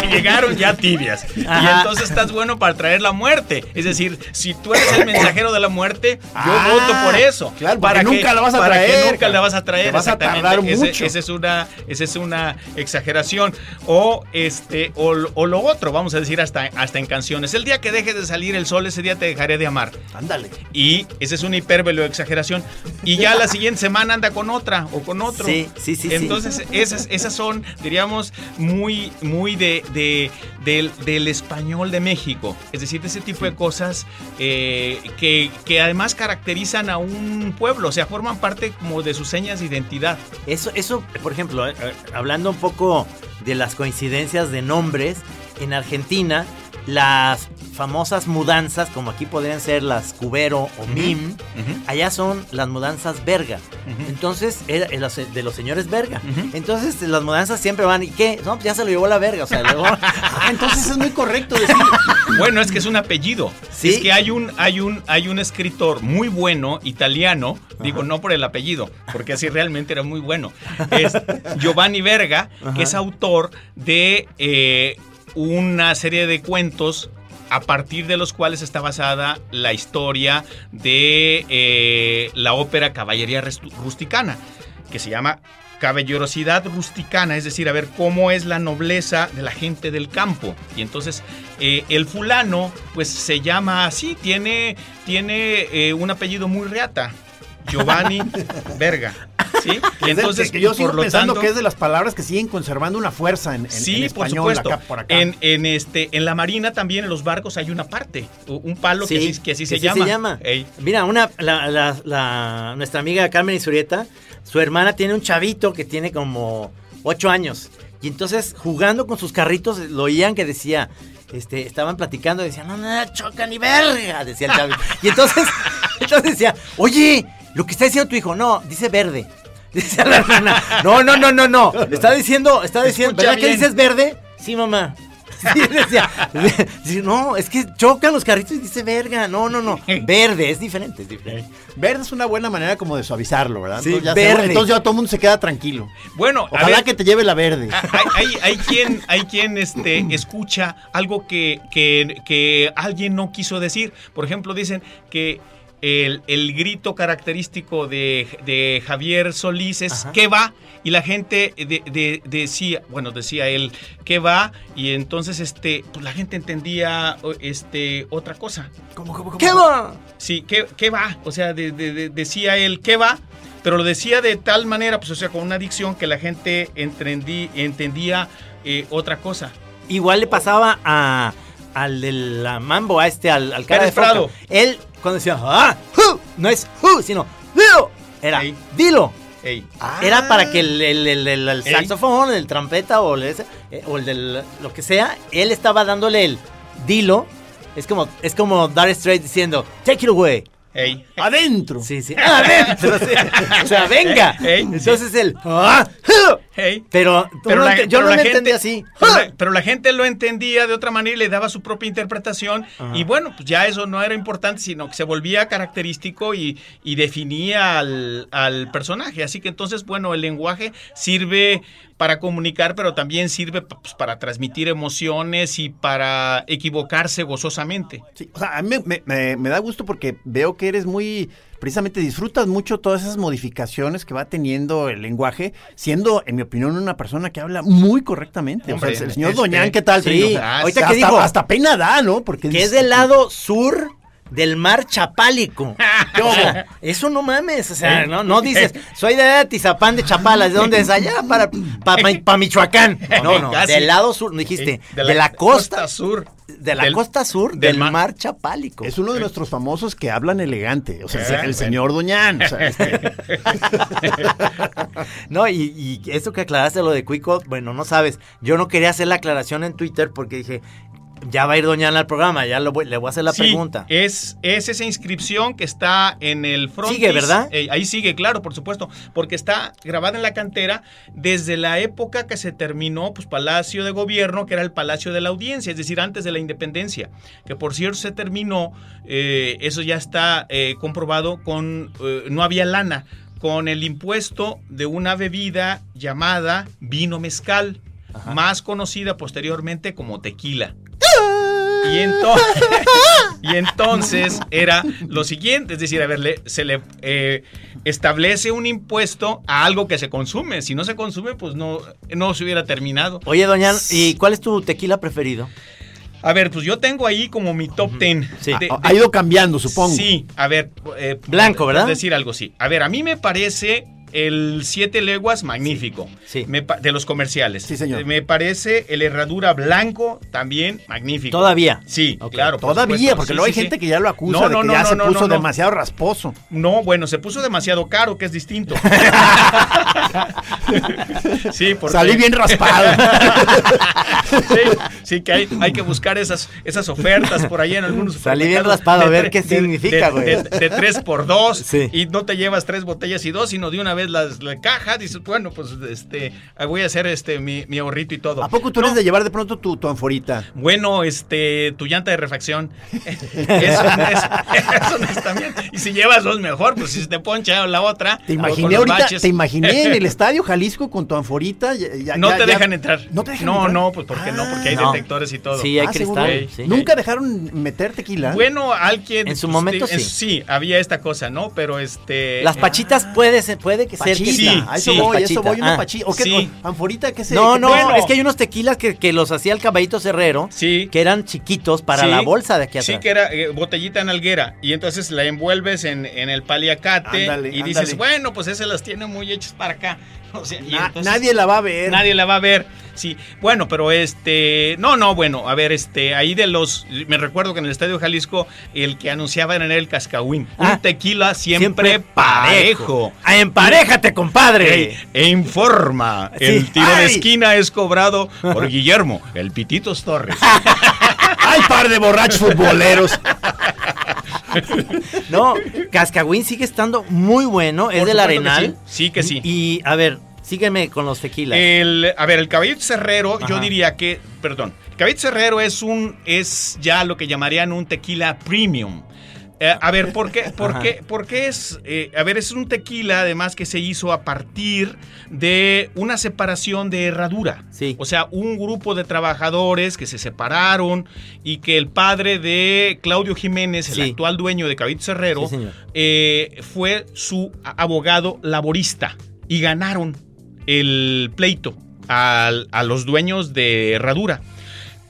S5: que llegaron ya tibias. Y entonces estás bueno para traer la muerte. Es decir, si tú eres el mensajero de la muerte, yo
S3: Ah,
S5: voto por eso.
S3: claro,
S5: para que,
S3: nunca la vas a
S5: para
S3: traer,
S5: que nunca la vas a traer.
S3: Vas a
S5: exactamente.
S3: tardar
S5: Ese-
S3: mucho.
S5: esa es una, esa es una exageración. O este, o, lo- o lo otro, vamos a decir hasta, hasta en canciones. El día que dejes de salir el sol, ese día te dejaré de amar.
S3: Ándale.
S5: Y esa es una hipérbole o exageración. Y ya la siguiente semana anda con otra o con otro.
S4: Sí, sí, sí, sí.
S5: Entonces, esas, esas son, diríamos, muy, muy de de, de- del, del español de México. Es decir, de ese tipo de cosas eh, que, que además caracterizan a un pueblo, o sea, forman parte como de sus señas de identidad.
S4: Eso, eso, por ejemplo, eh, eh, hablando un poco de las coincidencias de nombres, en Argentina las famosas mudanzas, como aquí podrían ser las Cubero o Mim, allá son las mudanzas Verga. Entonces, era de los, de los señores Verga. Entonces, las mudanzas siempre van, ¿y qué? No, pues ya se lo llevó la Verga, o sea, luego...
S3: Ah, entonces es muy correcto decir.
S5: Bueno, es que es un apellido.
S4: Sí.
S5: Es que hay un, hay un, hay un escritor muy bueno, italiano, digo no por el apellido, porque así realmente era muy bueno. Es Giovanni Verga, que es autor de eh, una serie de cuentos a partir de los cuales está basada la historia de eh, la ópera Caballería Rusticana, que se llama caballerosidad rusticana, es decir, a ver cómo es la nobleza de la gente del campo. Y entonces eh, el fulano, pues se llama así, tiene, tiene eh, un apellido muy reata, Giovanni Verga. ¿Sí? Y entonces,
S3: que yo sigo
S5: por lo
S3: pensando
S5: tanto-
S3: que es de las palabras que siguen conservando una fuerza en, en-
S5: Sí,
S3: en
S5: por
S3: español
S5: supuesto.
S3: acá por acá.
S5: En, en este, en la marina también, en los barcos, hay una parte, un palo que, así- que así se
S4: sí
S5: llama. Ey.
S4: Mira, una, la- la- la- nuestra amiga Carmen Isurieta, su hermana tiene un chavito que tiene como 8 años. Y entonces, jugando con sus carritos, lo oían que decía, este, estaban platicando y decían, no, no, choca ni verga, decía el chavito. Y entonces, entonces decía, oye, lo que está diciendo tu hijo, no, dice verde. Dice la hermana, no, no, no, no, no. Está diciendo, está diciendo,
S5: Escucha
S4: ¿verdad que dices verde? Sí, mamá. Sí, decía, no, es que chocan los carritos y dice verga. No, no, no. Verde, es diferente, es diferente.
S3: Verde es una buena manera como de suavizarlo, ¿verdad?
S4: Sí,
S3: entonces, ya se-
S4: verde.
S3: entonces ya todo el mundo se queda tranquilo.
S5: Bueno, a
S3: Ojalá
S5: ver,
S3: que te lleve la verde.
S5: Ah, hay, hay, hay quien, hay quien este, escucha algo que, que, que alguien no quiso decir. Por ejemplo, dicen que el, el grito característico de, de Javier Solís es
S4: Ajá.
S5: ¿qué va? Y la gente de- de- decía, bueno, decía él, ¿qué va? Y entonces este, pues la gente entendía o- este, otra cosa.
S4: ¿Qué va?
S5: Sí, ¿qué, qué va? O sea, de- de- de- decía él, ¿qué va? Pero lo decía de tal manera, pues, o sea, con una dicción que la gente entendí- entendía eh, otra cosa.
S4: Igual le pasaba a, al de la mambo, a este, al, al cara
S5: Pérez
S4: de.
S5: Prado.
S4: Él, cuando decía, ah, hu", no es hu, sino dilo. Era,
S5: Ey.
S4: dilo.
S5: Ey.
S4: Era para que el, el- el- el- saxofón, el trompeta o el, ese, eh, o el del lo que sea, él estaba dándole el dilo. Es como, es como Dar Straight diciendo, take it away.
S5: Ey.
S3: Adentro.
S4: Sí, sí. Adentro, sí. O sea, venga. Entonces el, ah, hu.
S5: Ey.
S4: Pero,
S5: Pero
S4: no
S5: la-
S4: yo
S5: pero
S4: no
S5: la
S4: lo
S5: gente-
S4: entendí así.
S5: Pero la, pero la gente lo entendía de otra manera y le daba su propia interpretación. Y bueno, pues ya eso no era importante, sino que se volvía característico y, y definía al, al personaje. Así que entonces, bueno, el lenguaje sirve para comunicar, pero también sirve pues, para transmitir emociones y para equivocarse gozosamente.
S3: Sí, o sea, a mí me- me da gusto porque veo que eres muy, precisamente disfrutas mucho todas esas modificaciones que va teniendo el lenguaje, siendo, en mi opinión, una persona que habla muy correctamente. o sea, el señor
S5: este,
S3: Doñán, ¿qué tal?
S4: sí,
S5: ahorita
S3: hasta,
S4: que
S3: hasta pena da, ¿no? Porque
S4: que es del lado sur del mar Chapálico. O sea, eso no mames, o sea, no, no dices, soy de Tizapán de Chapala, ¿de dónde es? Allá para, para, Michoacán. No, no,
S5: Casi.
S4: del lado sur, dijiste,
S5: Ey,
S4: de, la, costa,
S5: sur.
S4: de la
S5: Del-
S4: costa sur
S5: del
S4: del
S5: mar.
S4: mar, Chapálico.
S3: Es uno de nuestros famosos que hablan elegante, o sea,
S5: Eh,
S3: el
S5: bueno.
S3: señor Doñán. o sea, este,
S4: No, y, y eso que aclaraste lo de Cuico, bueno, no sabes, yo no quería hacer la aclaración en Twitter porque dije, ya va a ir Doñana al programa, ya lo voy- le voy a hacer la
S5: Sí,
S4: pregunta.
S5: Es, es esa inscripción que está en el frontis.
S4: Sigue, ¿verdad?
S5: Eh, ahí sigue, claro, por supuesto, porque está grabada en la cantera desde la época que se terminó, pues, Palacio de Gobierno, que era el Palacio de la Audiencia, es decir, antes de la independencia, que por cierto se terminó, eh, eso ya está eh, comprobado con, eh, no había lana, con el impuesto de una bebida llamada vino mezcal, más conocida posteriormente como tequila. Y entonces, y entonces era lo siguiente, es decir, a ver, le- se le eh, establece un impuesto a algo que se consume. Si no se consume, pues no, no se hubiera terminado.
S4: Oye, Doñana, ¿y cuál es tu tequila preferido?
S5: A ver, pues yo tengo ahí como mi top ten.
S4: Sí.
S5: de-
S3: ha, ha ido cambiando, supongo.
S5: Sí, a ver. eh,
S4: Blanco, ¿verdad?
S5: decir algo, sí. A ver, a mí me parece el Siete Leguas, magnífico.
S4: Sí.
S5: Me de los comerciales.
S3: Sí, señor.
S5: Me parece el Herradura Blanco también magnífico.
S4: Todavía.
S5: Sí, claro. por
S3: Todavía,
S5: supuesto.
S3: porque
S5: Sí,
S3: luego hay
S5: sí,
S3: gente que ya lo acusa
S5: No,
S3: de
S5: no,
S3: que
S5: no,
S3: ya
S5: no,
S3: se
S5: no,
S3: puso demasiado rasposo.
S5: No, bueno, se puso demasiado caro, que es distinto. sí, porque...
S3: Salí bien raspado.
S5: sí, sí, que hay, hay que buscar esas, esas ofertas por ahí en algunos
S4: Salí bien raspado, a ver qué
S5: de-
S4: significa,
S5: de-
S4: güey.
S5: De, de tres por dos
S4: Sí.
S5: y no te llevas tres botellas y dos, sino de una vez las, la caja, dices, bueno, pues este, voy a hacer este mi, mi ahorrito y todo.
S3: ¿A poco tú
S5: No,
S3: eres de llevar de pronto tu, tu anforita?
S5: Bueno, este, tu llanta de refacción. Eso, no es, eso no es también. Y si llevas dos mejor, pues si se te poncha la otra.
S3: Te imaginé ahorita,
S5: baches.
S3: te imaginé en el estadio Jalisco con tu anforita. ya- ya-
S5: No te
S3: ya-
S5: dejan entrar.
S3: No te dejan
S5: No,
S3: entrar.
S5: no, pues porque no, porque hay
S4: No.
S5: detectores y todo.
S4: Sí, hay
S3: Ah,
S4: cristal. sí.
S3: Nunca dejaron meter tequila.
S5: Bueno, alguien.
S4: En su
S5: pues,
S4: momento,
S5: te-
S4: sí.
S5: Sí, había esta cosa, ¿no? Pero este.
S4: Las pachitas puede, ser- puede que ser que
S3: Pachita,
S5: sí,
S3: a eso
S5: sí.
S3: voy, a eso voy, una
S4: Ah.
S3: pachita. ¿O qué?
S5: Sí.
S3: ¿Anforita qué se
S4: No, no?
S5: Bueno.
S4: es que hay unos tequilas que, que los hacía el caballito Cerrero,
S5: Sí.
S4: que eran chiquitos para
S5: Sí.
S4: la bolsa de aquí atrás.
S5: Sí, que era eh, botellita en alguera. Y entonces la envuelves en, en el paliacate.
S3: Ándale,
S5: y dices,
S3: ándale.
S5: bueno, pues ese las tiene muy hechas para acá. O sea, y
S3: Na-
S5: entonces-
S3: nadie la va a ver.
S5: Nadie la va a ver. Sí, bueno, pero este, no, no, bueno, a ver, este, ahí de los, me recuerdo que en el Estadio Jalisco el que anunciaba era el Cascahuín,
S4: Ah,
S5: un tequila siempre, parejo.
S4: Ah, ¡Emparejate, compadre!
S5: E informa,
S4: Sí.
S5: el tiro de esquina es cobrado por Guillermo, el Pititos Torres.
S3: ¡Ay, par de borrachos futboleros!
S4: No, Cascagüín sigue estando muy bueno, es del
S5: que
S4: Arenal.
S5: sí. Sí que sí.
S4: Y, a ver, sígueme con los tequilas.
S5: El, a ver, el caballito cerrero, yo diría que, perdón, el caballito cerrero es un, es ya lo que llamarían un tequila premium. Eh, a ver, ¿por qué? ¿Por qué? ¿Por qué es? eh, a ver, es un tequila además que se hizo a partir de una separación de herradura.
S4: Sí.
S5: O sea, un grupo de trabajadores que se separaron y que el padre de Claudio Jiménez, el
S4: Sí.
S5: actual dueño de Caballito Cerrero,
S4: Sí,
S5: eh, fue su a- abogado laborista y ganaron el pleito al- a los dueños de Herradura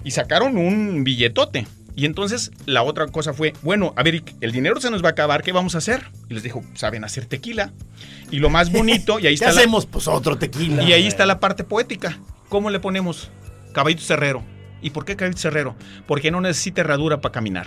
S5: y sacaron un billetote. Y entonces la otra cosa fue, bueno, a ver, el dinero se nos va a acabar, ¿qué vamos a hacer? Y les dijo, saben hacer tequila. Y lo más bonito, y ahí
S3: ¿Qué
S5: está la-
S3: hacemos? Pues otro tequila.
S5: y ahí está la parte poética. ¿Cómo le ponemos? Caballito Cerrero. ¿Y por qué Caballito Cerrero? Porque no necesita herradura para caminar.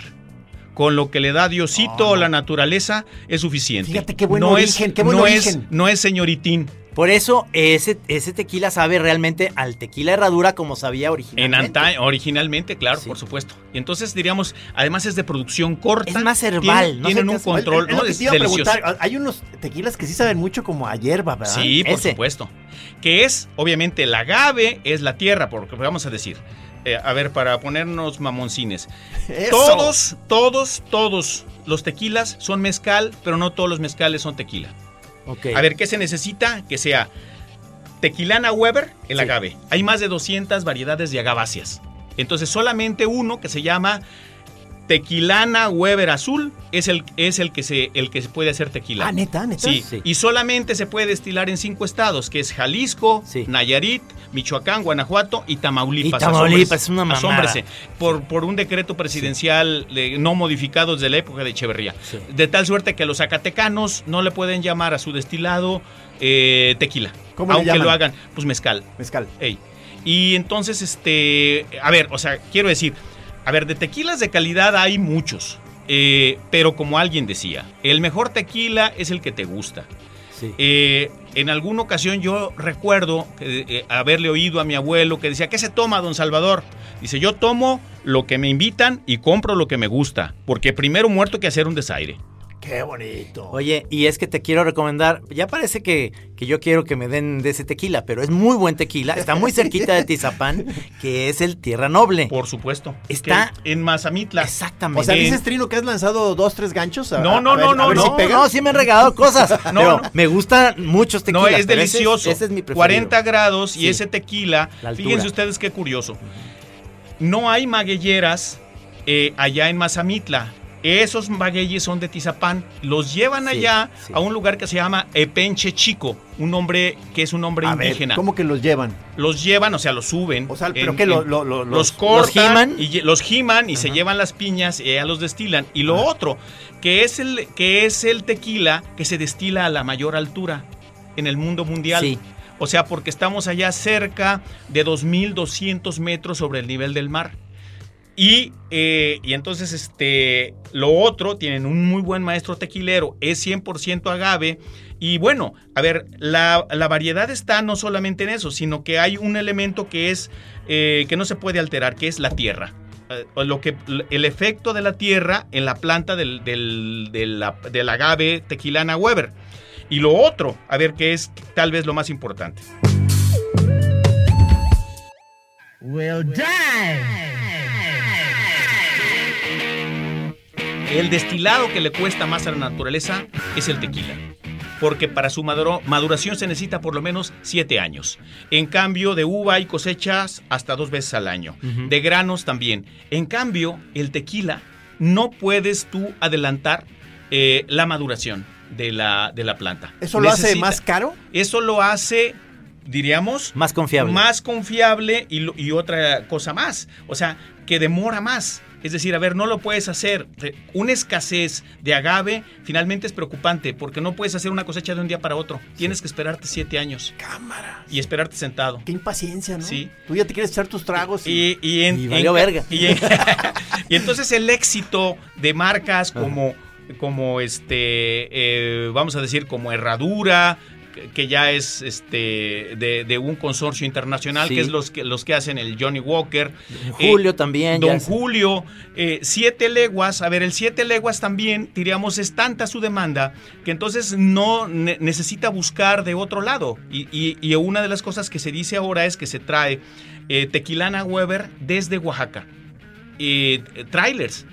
S5: Con lo que le da Diosito o la naturaleza es suficiente.
S3: Fíjate qué buen
S5: no
S3: origen,
S5: es,
S3: qué buen
S5: no
S3: origen.
S5: Es, no es señoritín.
S4: Por eso ese, ese tequila sabe realmente al tequila herradura como sabía
S5: En
S4: originalmente.
S5: anta- originalmente, claro,
S4: Sí.
S5: por supuesto. Y entonces diríamos, además es de producción corta.
S4: Es más herbal,
S5: Tienen,
S4: no
S5: tienen un control, delicioso.
S3: Hay unos tequilas que sí saben mucho como a hierba, ¿verdad?
S5: Sí, por
S4: Ese.
S5: supuesto. Que es, obviamente, el agave es la tierra, porque vamos a decir. eh, a ver, para ponernos mamoncines.
S3: Eso.
S5: Todos, todos, todos los tequilas son mezcal, pero no todos los mezcales son tequila. A ver, ¿qué se necesita? Que sea tequilana Weber, el
S4: Sí.
S5: agave. Hay más de 200 variedades de agaváceas. Entonces, solamente uno que se llama tequilana Weber azul es el, es el, que, se, el que se puede hacer tequila.
S3: Ah, neta, neta.
S5: Sí,
S4: Sí.
S5: y solamente se puede destilar en cinco estados, que es Jalisco,
S4: Sí.
S5: Nayarit, Michoacán, Guanajuato y Tamaulipas.
S4: Y Tamaulipas, es una mamada.
S5: asómbrese, por, por un decreto presidencial de- no modificado desde la época de Echeverría.
S4: Sí.
S5: De tal suerte que los zacatecanos no le pueden llamar a su destilado eh, tequila.
S3: ¿Cómo le
S5: aunque lo hagan, pues mezcal.
S3: Mezcal.
S5: Ey. Y entonces, este, a ver, o sea, quiero decir, a ver, de tequilas de calidad hay muchos, eh, pero como alguien decía, el mejor tequila es el que te gusta.
S4: Sí.
S5: Eh, en alguna ocasión yo recuerdo eh, haberle oído a mi abuelo que decía, ¿qué se toma, don Salvador? Dice, yo tomo lo que me invitan y compro lo que me gusta, porque primero muerto que hacer un desaire.
S3: Qué bonito.
S4: Oye, y es que te quiero recomendar, ya parece que, que yo quiero que me den de ese tequila, pero es muy buen tequila, está muy cerquita de Tizapán, que es el Tierra Noble.
S5: Por supuesto.
S4: Está-
S5: en Mazamitla.
S4: Exactamente.
S3: o sea, dices, Trino, que has lanzado dos, tres ganchos. A-
S5: No, no,
S3: a ver-
S5: no,
S3: a
S5: no,
S3: ver
S5: no,
S3: si
S4: no,
S3: pega.
S4: no, sí me han regalado cosas,
S5: No,
S4: pero
S5: no.
S4: me gustan muchos tequilas.
S5: No, es
S4: ese
S5: delicioso.
S4: Ese es, mi preferido.
S5: 40 grados y
S4: Sí.
S5: ese tequila. Fíjense ustedes qué curioso. No hay magueyeras eh, allá en Mazamitla. Esos magueyes son de Tizapán. Los llevan
S4: Sí,
S5: allá
S4: sí.
S5: a un lugar que se llama Epenche Chico, un nombre que es un nombre
S3: A ver,
S5: indígena.
S3: ¿cómo que los llevan?
S5: Los llevan, o sea, los suben.
S3: O sea, ¿pero
S5: en-
S3: qué, lo-
S5: en-
S3: lo- lo-
S5: los, cortan
S4: los giman?
S5: y los giman y se llevan las piñas y ya los destilan. Y lo otro, que es el que es el tequila que se destila a la mayor altura. en el mundo mundial.
S4: Sí.
S5: O sea, porque estamos allá cerca de 2.200 metros sobre el nivel del mar. Y, eh, y entonces, este, lo otro, tienen un muy buen maestro tequilero, es 100% agave. Y bueno, a ver, la, la variedad está no solamente en eso, sino que hay un elemento que es, eh, que no se puede alterar, que es la tierra. Eh, lo que, el efecto de la tierra en la planta del, del, del, agave tequilana Weber. Y lo otro, a ver, que es tal vez lo más importante. El destilado que le cuesta más a la naturaleza es el tequila. Porque para su maduro- maduración se necesita por lo menos 7 años. En cambio, de uva hay cosechas hasta dos veces al año. De granos también. En cambio, el tequila no puedes tú adelantar eh, la maduración de la, de la planta.
S3: ¿Eso lo hace más caro?
S5: Eso lo hace, diríamos,
S4: Más confiable.
S5: más confiable y otra cosa más. O sea, que demora más. Es decir, a ver, no lo puedes hacer. Una escasez de agave finalmente es preocupante porque no puedes hacer una cosecha de un día para otro. Tienes que esperarte siete años
S3: Cámara.
S5: y esperarte sentado.
S3: Qué impaciencia, ¿no?
S5: Sí.
S3: Tú ya te quieres echar tus tragos y...
S5: Y, y, en-
S4: Y
S5: en-
S4: verga.
S5: En- y entonces el éxito de marcas como, como este, eh, vamos a decir, como Herradura, que- ya es este de, de un consorcio internacional,
S4: Sí.
S5: que es los que, los que hacen el Johnny Walker.
S4: Julio
S5: Eh,
S4: también.
S5: Don Julio, eh, siete leguas, a ver, el siete leguas también, diríamos, es tanta su demanda que entonces no ne- necesita buscar de otro lado. Y, y- y una de las cosas que se dice ahora es que se trae eh, tequilana Weber desde Oaxaca. Trailers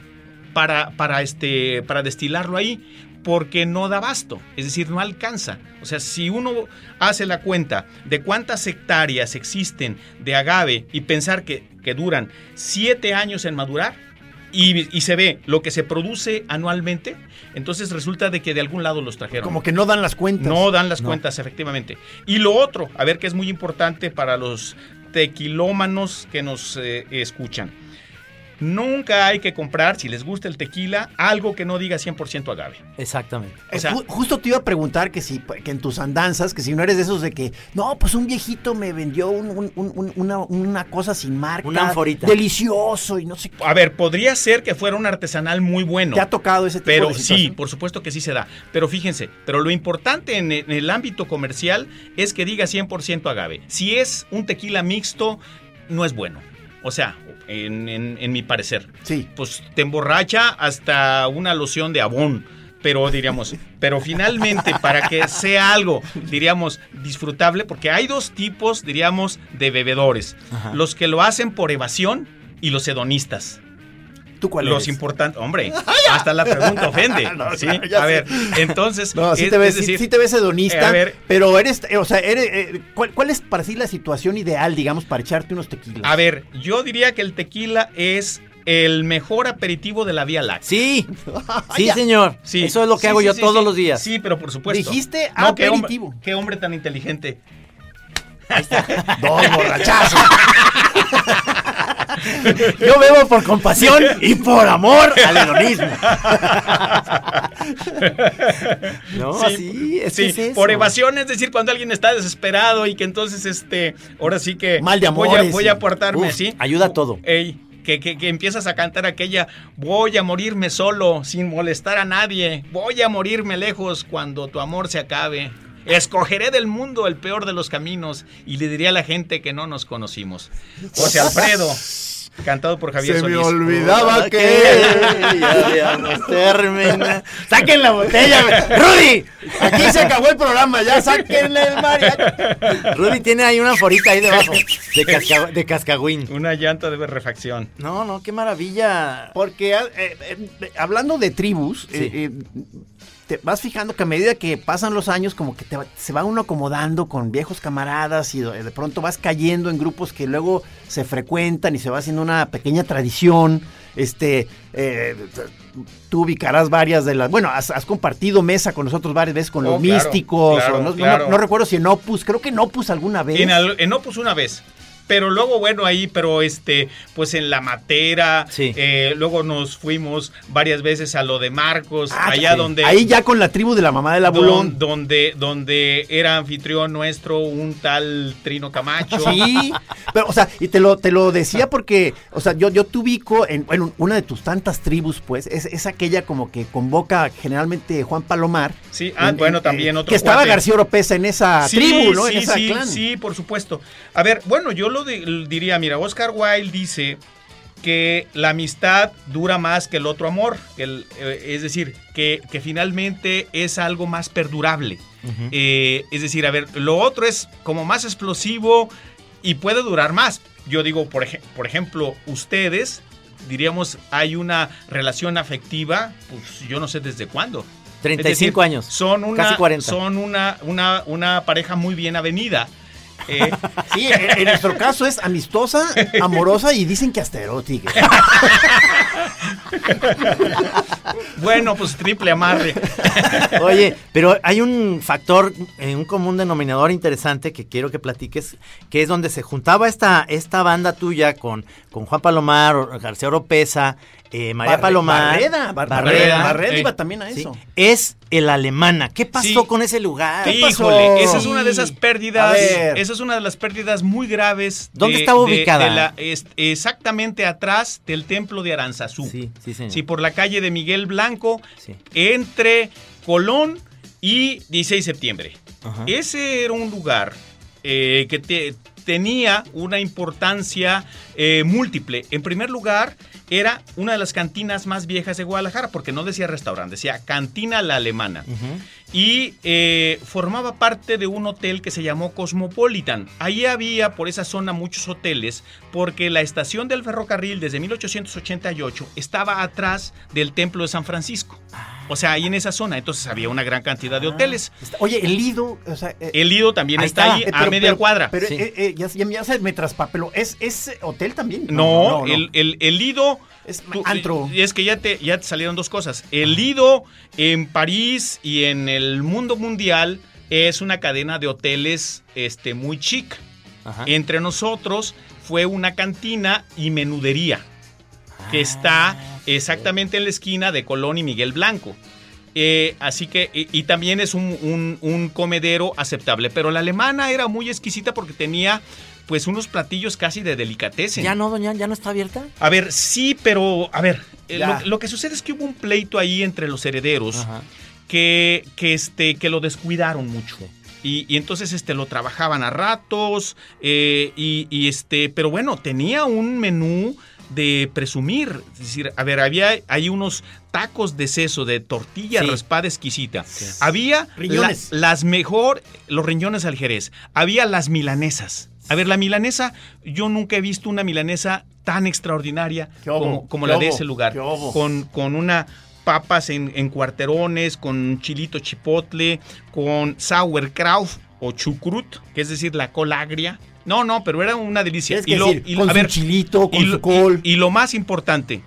S5: para, para, este, para destilarlo ahí porque no da abasto, es decir, no alcanza. O sea, si uno hace la cuenta de cuántas hectáreas existen de agave y pensar que, que duran siete años en madurar y, y se ve lo que se produce anualmente, entonces resulta de que de algún lado los trajeron.
S3: Como que no dan las cuentas.
S5: No dan las
S3: No.
S5: cuentas, efectivamente. Y lo otro, a ver que es muy importante para los tequilómanos que nos eh, escuchan. Nunca hay que comprar, si les gusta el tequila, algo que no diga 100% agave.
S4: Exactamente.
S5: O sea-
S3: Eh, Ju- justo te iba a preguntar que si que en tus andanzas, que si no eres de esos de que, no, pues un viejito me vendió un- un- un- un- una, una cosa sin marca.
S4: Una anforita.
S3: Delicioso y no sé qué.
S5: A ver, podría ser que fuera un artesanal muy bueno.
S3: ¿Te ha tocado ese tipo
S5: Pero
S3: de
S5: sí, por supuesto que sí se da. Pero fíjense, pero lo importante en, en el ámbito comercial es que diga 100% agave. Si es un tequila mixto, no es bueno. O sea, en, en- en mi parecer.
S3: Sí.
S5: Pues te emborracha hasta una loción de abón. Pero diríamos, pero finalmente para que sea algo, diríamos, disfrutable, porque hay dos tipos, diríamos, de bebedores. Los que lo hacen por evasión y los hedonistas.
S3: ¿Tú cuál
S5: Los importantes, hombre, hasta la pregunta ofende.
S3: No,
S5: ¿sí?
S3: no,
S5: A ver, entonces.
S3: No, sí
S5: es-
S3: te ves,
S5: es decir,
S3: sí, sí te ves hedonista,
S5: eh, a ver.
S3: pero eres, eh, o sea, eres, eh, ¿cuál, cuál es para ti la situación ideal, digamos, para echarte unos tequilas?
S5: A ver, yo diría que el tequila es el mejor aperitivo de la Vía Láctea.
S4: Sí, sí,
S3: ya.
S4: sí,
S5: Sí,
S4: Eso es lo que
S5: sí,
S4: hago
S5: sí,
S4: yo
S5: sí,
S4: todos
S5: sí.
S4: los días.
S5: Sí, pero por supuesto.
S3: Dijiste
S5: qué hombre-
S3: aperitivo.
S5: Qué hombre, tan inteligente.
S3: Dos borrachazos.
S4: Yo bebo por compasión y por amor al hedonismo. no, sí, es que
S5: sí,
S4: es eso.
S5: por evasión, es decir, cuando alguien está desesperado y que entonces, este, ahora sí que
S3: Mal de
S5: voy a, voy a portarme,
S4: Uf,
S5: ¿sí?
S4: ayuda a todo.
S5: Ey, que, que- que empiezas a cantar aquella, voy a morirme solo, sin molestar a nadie, voy a morirme lejos cuando tu amor se acabe. Escogeré del mundo el peor de los caminos y le diré a la gente que no nos conocimos. José Alfredo, cantado por Javier
S3: Se me olvidaba que...
S4: ya terminado. ¡Saquen la botella! ¡Rudy!
S3: Aquí se acabó el programa, ya sáquenle el mariachi.
S4: Rudy tiene ahí una forita ahí debajo de, casca- de cascagüín.
S5: Una llanta de refacción.
S4: No, no, qué maravilla.
S3: Porque eh, eh, eh, hablando de tribus,
S4: Sí.
S3: eh, eh, te vas fijando que a medida que pasan los años, como que te va- se va uno acomodando con viejos camaradas y de, pronto vas cayendo en grupos que luego se frecuentan y se va haciendo una pequeña tradición. Este, eh, tú ubicarás varias de las. Bueno, has, has compartido mesa con nosotros varias veces con
S5: Oh,
S3: los
S5: claro,
S3: místicos.
S5: claro,
S3: o no, no- no recuerdo si en Opus, creo que en Opus alguna vez.
S5: En, al- en Opus una vez. Pero luego, bueno, ahí, pero este, pues en la matera,
S4: Sí.
S5: eh, luego nos fuimos varias veces a lo de Marcos,
S3: Ah,
S5: allá
S3: sí.
S5: donde...
S3: Ahí ya con la tribu de la mamá del abulón.
S5: don- donde, donde era anfitrión nuestro un tal Trino Camacho.
S3: Sí, pero, o sea, y te lo, te lo decía porque, o sea, yo, yo te ubico en, bueno, una de tus tantas tribus, pues, es, es aquella como que convoca generalmente Juan Palomar.
S5: Sí, ah, bueno, también otro
S3: Que estaba. García Oropesa en esa
S5: Sí,
S3: tribu, ¿no?
S5: Sí,
S3: en esa
S5: sí,
S3: clan.
S5: sí, por supuesto. A ver, bueno, yo lo diría, mira, Oscar Wilde dice que la amistad dura más que el otro amor, el- eh, es decir, que, que finalmente es algo más perdurable. Eh, es decir, a ver, lo otro es como más explosivo y puede durar más. Yo digo, por, ej- por ejemplo, ustedes, diríamos, hay una relación afectiva, pues yo no sé desde cuándo.
S4: 35
S5: Es decir,
S4: años.
S5: Son una,
S4: Casi 40.
S5: Son una, una, una pareja muy bien avenida. Eh,
S3: Sí, en, en nuestro caso es amistosa, amorosa y dicen que hasta erótica.
S5: bueno, pues triple amarre.
S4: Oye, pero hay un factor, eh, un común denominador interesante que quiero que platiques, que es donde se juntaba esta, esta banda tuya con, con Juan Palomar, García Oropesa, eh, María
S3: Barre-
S4: Palomar.
S3: Barreda, Bar-
S4: Barreda,
S3: Barreda, Barreda
S5: eh,
S3: iba también a
S4: sí,
S3: eso.
S4: es el alemana. ¿Qué pasó
S5: Sí.
S4: con ese lugar?
S3: ¿Qué pasó?
S5: Híjole, esa es una de esas pérdidas. Esa es una de las pérdidas muy graves. de-
S4: ¿Dónde estaba
S5: de-
S4: ubicada?
S5: de la- es- exactamente atrás del templo de Aranzazú.
S4: Sí, sí, señor.
S5: Sí, por la calle de Miguel Blanco,
S4: Sí.
S5: entre Colón y 16 de septiembre.
S4: Ajá.
S5: Ese era un lugar eh, que te- tenía una importancia eh, múltiple. En primer lugar, era una de las cantinas más viejas de Guadalajara, porque no decía restaurante, decía Cantina La Alemana. Y eh, formaba parte de un hotel que se llamó Cosmopolitan. Ahí había por esa zona muchos hoteles, porque la estación del ferrocarril desde 1888 estaba atrás del Templo de San Francisco. O sea, ahí en esa zona. Entonces había una gran cantidad de hoteles.
S3: Está- Oye, el Lido, o sea, eh,
S5: El Lido también
S4: Ahí
S5: está ahí
S3: eh,
S5: a media
S3: pero-
S5: cuadra.
S3: Pero
S4: Sí.
S3: eh, ya, ya, ya se me traspapeló. ¿Es, ¿Es hotel también?
S5: No, El, el, el Lido.
S3: Es antro.
S5: Es que ya te, ya te salieron dos cosas. El Lido en París y en el mundo mundial es una cadena de hoteles este, muy chic.
S4: Ajá.
S5: Entre nosotros fue una cantina y menudería
S4: Ah,
S5: que está exactamente en la esquina de Colón y Miguel Blanco. Eh, así que, y, y también es un, un- un comedero aceptable. Pero la alemana era muy exquisita porque tenía pues unos platillos casi de delicatessen.
S4: ¿Ya no, doña? ¿Ya no está abierta?
S5: A ver, sí, pero a ver, eh, lo, lo que sucede es que hubo un pleito ahí entre los herederos
S4: Ajá.
S5: Que, que, este, que lo descuidaron mucho. Y, y entonces este, lo trabajaban a ratos, eh, y, y, este, pero bueno, tenía un menú de presumir. Es decir, a ver, había ahí unos tacos de seso, de tortilla
S4: Sí.
S5: raspada exquisita. Había la- las mejor, los riñones al jerez. Había las milanesas. A ver, la milanesa, yo nunca he visto una milanesa tan extraordinaria como, como
S3: ¿Qué
S5: la de ese lugar. Con, con una papas en, en cuarterones, con chilito chipotle, con sauerkraut o chucrut, que es decir, la col agria. No, no, pero era una delicia.
S3: Que decir, con su chilito, con
S5: y
S3: su
S5: lo-
S3: col.
S5: y- y lo más importante,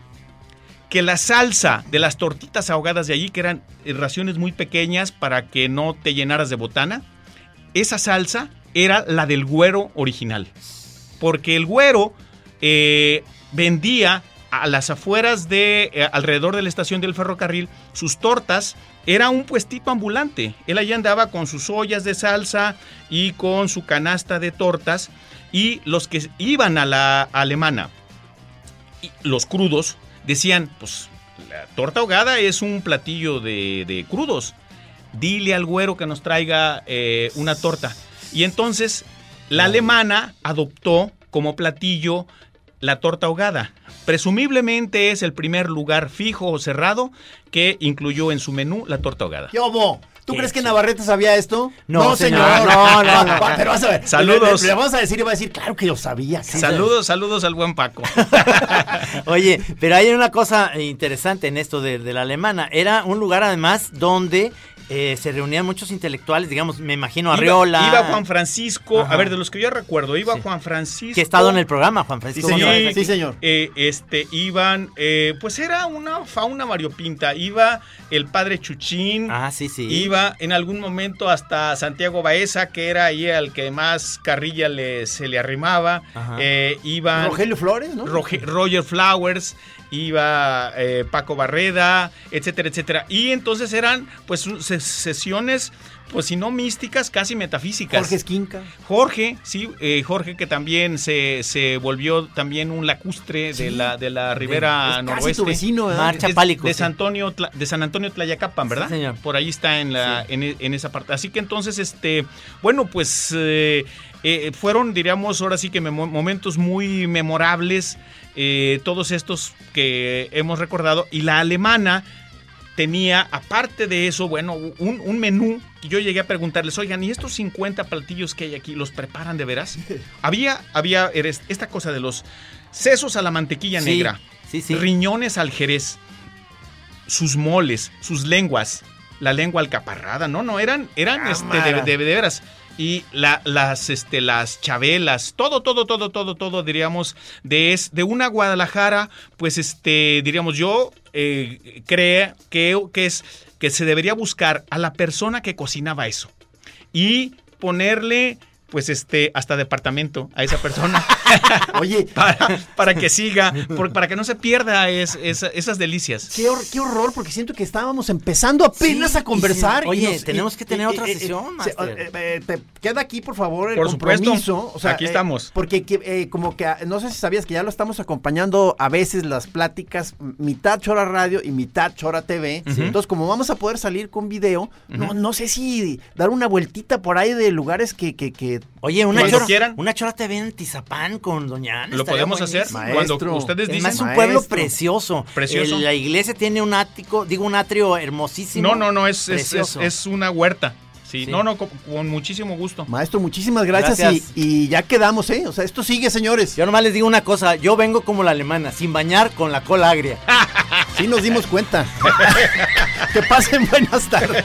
S5: que la salsa de las tortitas ahogadas de allí, que eran raciones muy pequeñas para que no te llenaras de botana, esa salsa era la del güero original. Porque el güero eh, vendía a las afueras de, eh, alrededor de la estación del ferrocarril, sus tortas. Era un puestito ambulante. Él allí andaba con sus ollas de salsa y con su canasta de tortas. Y los que iban a la alemana, y los crudos, decían, pues la torta ahogada es un platillo de, de crudos. Dile al güero que nos traiga eh, una torta. Y entonces la alemana adoptó como platillo la torta ahogada. Presumiblemente es el primer lugar fijo o cerrado que incluyó en su menú la torta ahogada.
S3: ¿Qué obo? ¿Tú crees que. Navarrete sabía esto?
S4: No, señor. No, no, no.
S3: Pero vas a ver.
S5: Saludos.
S3: Le, le vamos a decir y va a decir, claro que yo sabía. sí.
S5: Saludos, saludos al buen Paco.
S4: Oye, pero hay una cosa interesante en esto de, de la alemana. Era un lugar además donde eh, se reunían muchos intelectuales, digamos, me imagino
S5: Iba-
S4: Arriola.
S5: Iba, Juan Francisco,
S4: Ajá.
S5: a ver, de los que yo recuerdo, iba
S4: Sí.
S5: Juan Francisco.
S4: Que ha estado en el programa, Juan
S3: Sí,
S4: Francisco.
S3: señor. Sí, señor.
S5: Eh, este, iban, eh, pues era una fauna variopinta. Iba el padre Chuchín.
S4: Ah, sí, sí.
S5: Iba en algún momento hasta Santiago Baeza, que era ahí al que más carrilla le, se le arrimaba.
S4: Ajá.
S5: Eh, iban
S3: Rogelio Flores, ¿no?
S5: Roge- Roger Flowers, iba eh, Paco Barreda, etcétera, etcétera. Y entonces eran pues sesiones, pues si no místicas, casi metafísicas.
S3: Jorge Esquinca.
S5: Jorge, sí, eh, Jorge que también se, se volvió también un lacustre de la de la ribera
S3: Es casi
S5: noroeste.
S3: tu vecino, ¿verdad?
S4: Marcha Pálico,
S5: de,
S4: sí.
S5: San Antonio, de San Antonio Tlayacapan, ¿verdad?
S4: Sí, señor.
S5: Por ahí está en la en, e- en esa parte. Así que entonces, este, bueno, pues eh, eh, fueron, diríamos, ahora sí que momentos muy memorables, eh, todos estos que hemos recordado. Y la alemana tenía, aparte de eso, bueno, un, un menú. que Yo llegué a preguntarles, oigan, ¿y estos 50 platillos que hay aquí los preparan de veras? había, había esta cosa de los sesos a la mantequilla
S4: Sí,
S5: negra,
S4: sí, sí.
S5: riñones al jerez, sus moles, sus lenguas, la lengua alcaparrada, no, no, eran, eran este, de,
S3: Cámara.
S5: de- de veras. Y la- las, este, las chabelas, todo, todo, todo, todo, todo, diríamos, de, es, de una Guadalajara, pues, este, diríamos, yo eh, creo que, que, es, que se debería buscar a la persona que cocinaba eso y ponerle, pues, este, hasta departamento a esa persona.
S3: Oye,
S5: para, para que siga, por- para que no se pierda es- esa- esas delicias.
S3: Qué, hor- qué horror, porque siento que estábamos empezando apenas
S4: Sí,
S3: a conversar.
S4: y sí. Oye, tenemos que tener otra sesión,
S3: se-
S4: Master.
S3: eh, eh, te queda aquí, por favor, el
S5: Por supuesto.
S3: compromiso. O sea,
S5: Aquí
S3: eh,
S5: estamos.
S3: porque que, eh, como que, ah, no sé si sabías que ya lo estamos acompañando a veces las pláticas, mitad Chora Radio y mitad Chora TV. Entonces, como vamos a poder salir con video, no, no sé si dar una vueltita por ahí de lugares que... que, que
S4: Oye, una
S5: Cuando
S4: chora,
S5: quieran.
S4: una chora TV en Tizapán con Doña Ana.
S5: Lo podemos hacer.
S3: Maestro.
S5: cuando ustedes
S4: Además, es
S5: dicen.
S4: un pueblo
S3: Maestro.
S4: precioso.
S5: Precioso.
S4: El- la iglesia tiene un ático, digo, un atrio hermosísimo.
S5: No, no, no, es, es, es, una huerta. Sí,
S4: Sí.
S5: no, no, con, con muchísimo gusto.
S3: Maestro, muchísimas gracias,
S4: Gracias.
S3: Y, y ya quedamos, ¿eh? O sea, esto sigue, señores.
S4: Yo nomás les digo una cosa, yo vengo como la alemana, sin bañar con la cola agria.
S3: Sí nos dimos cuenta. que pasen buenas tardes.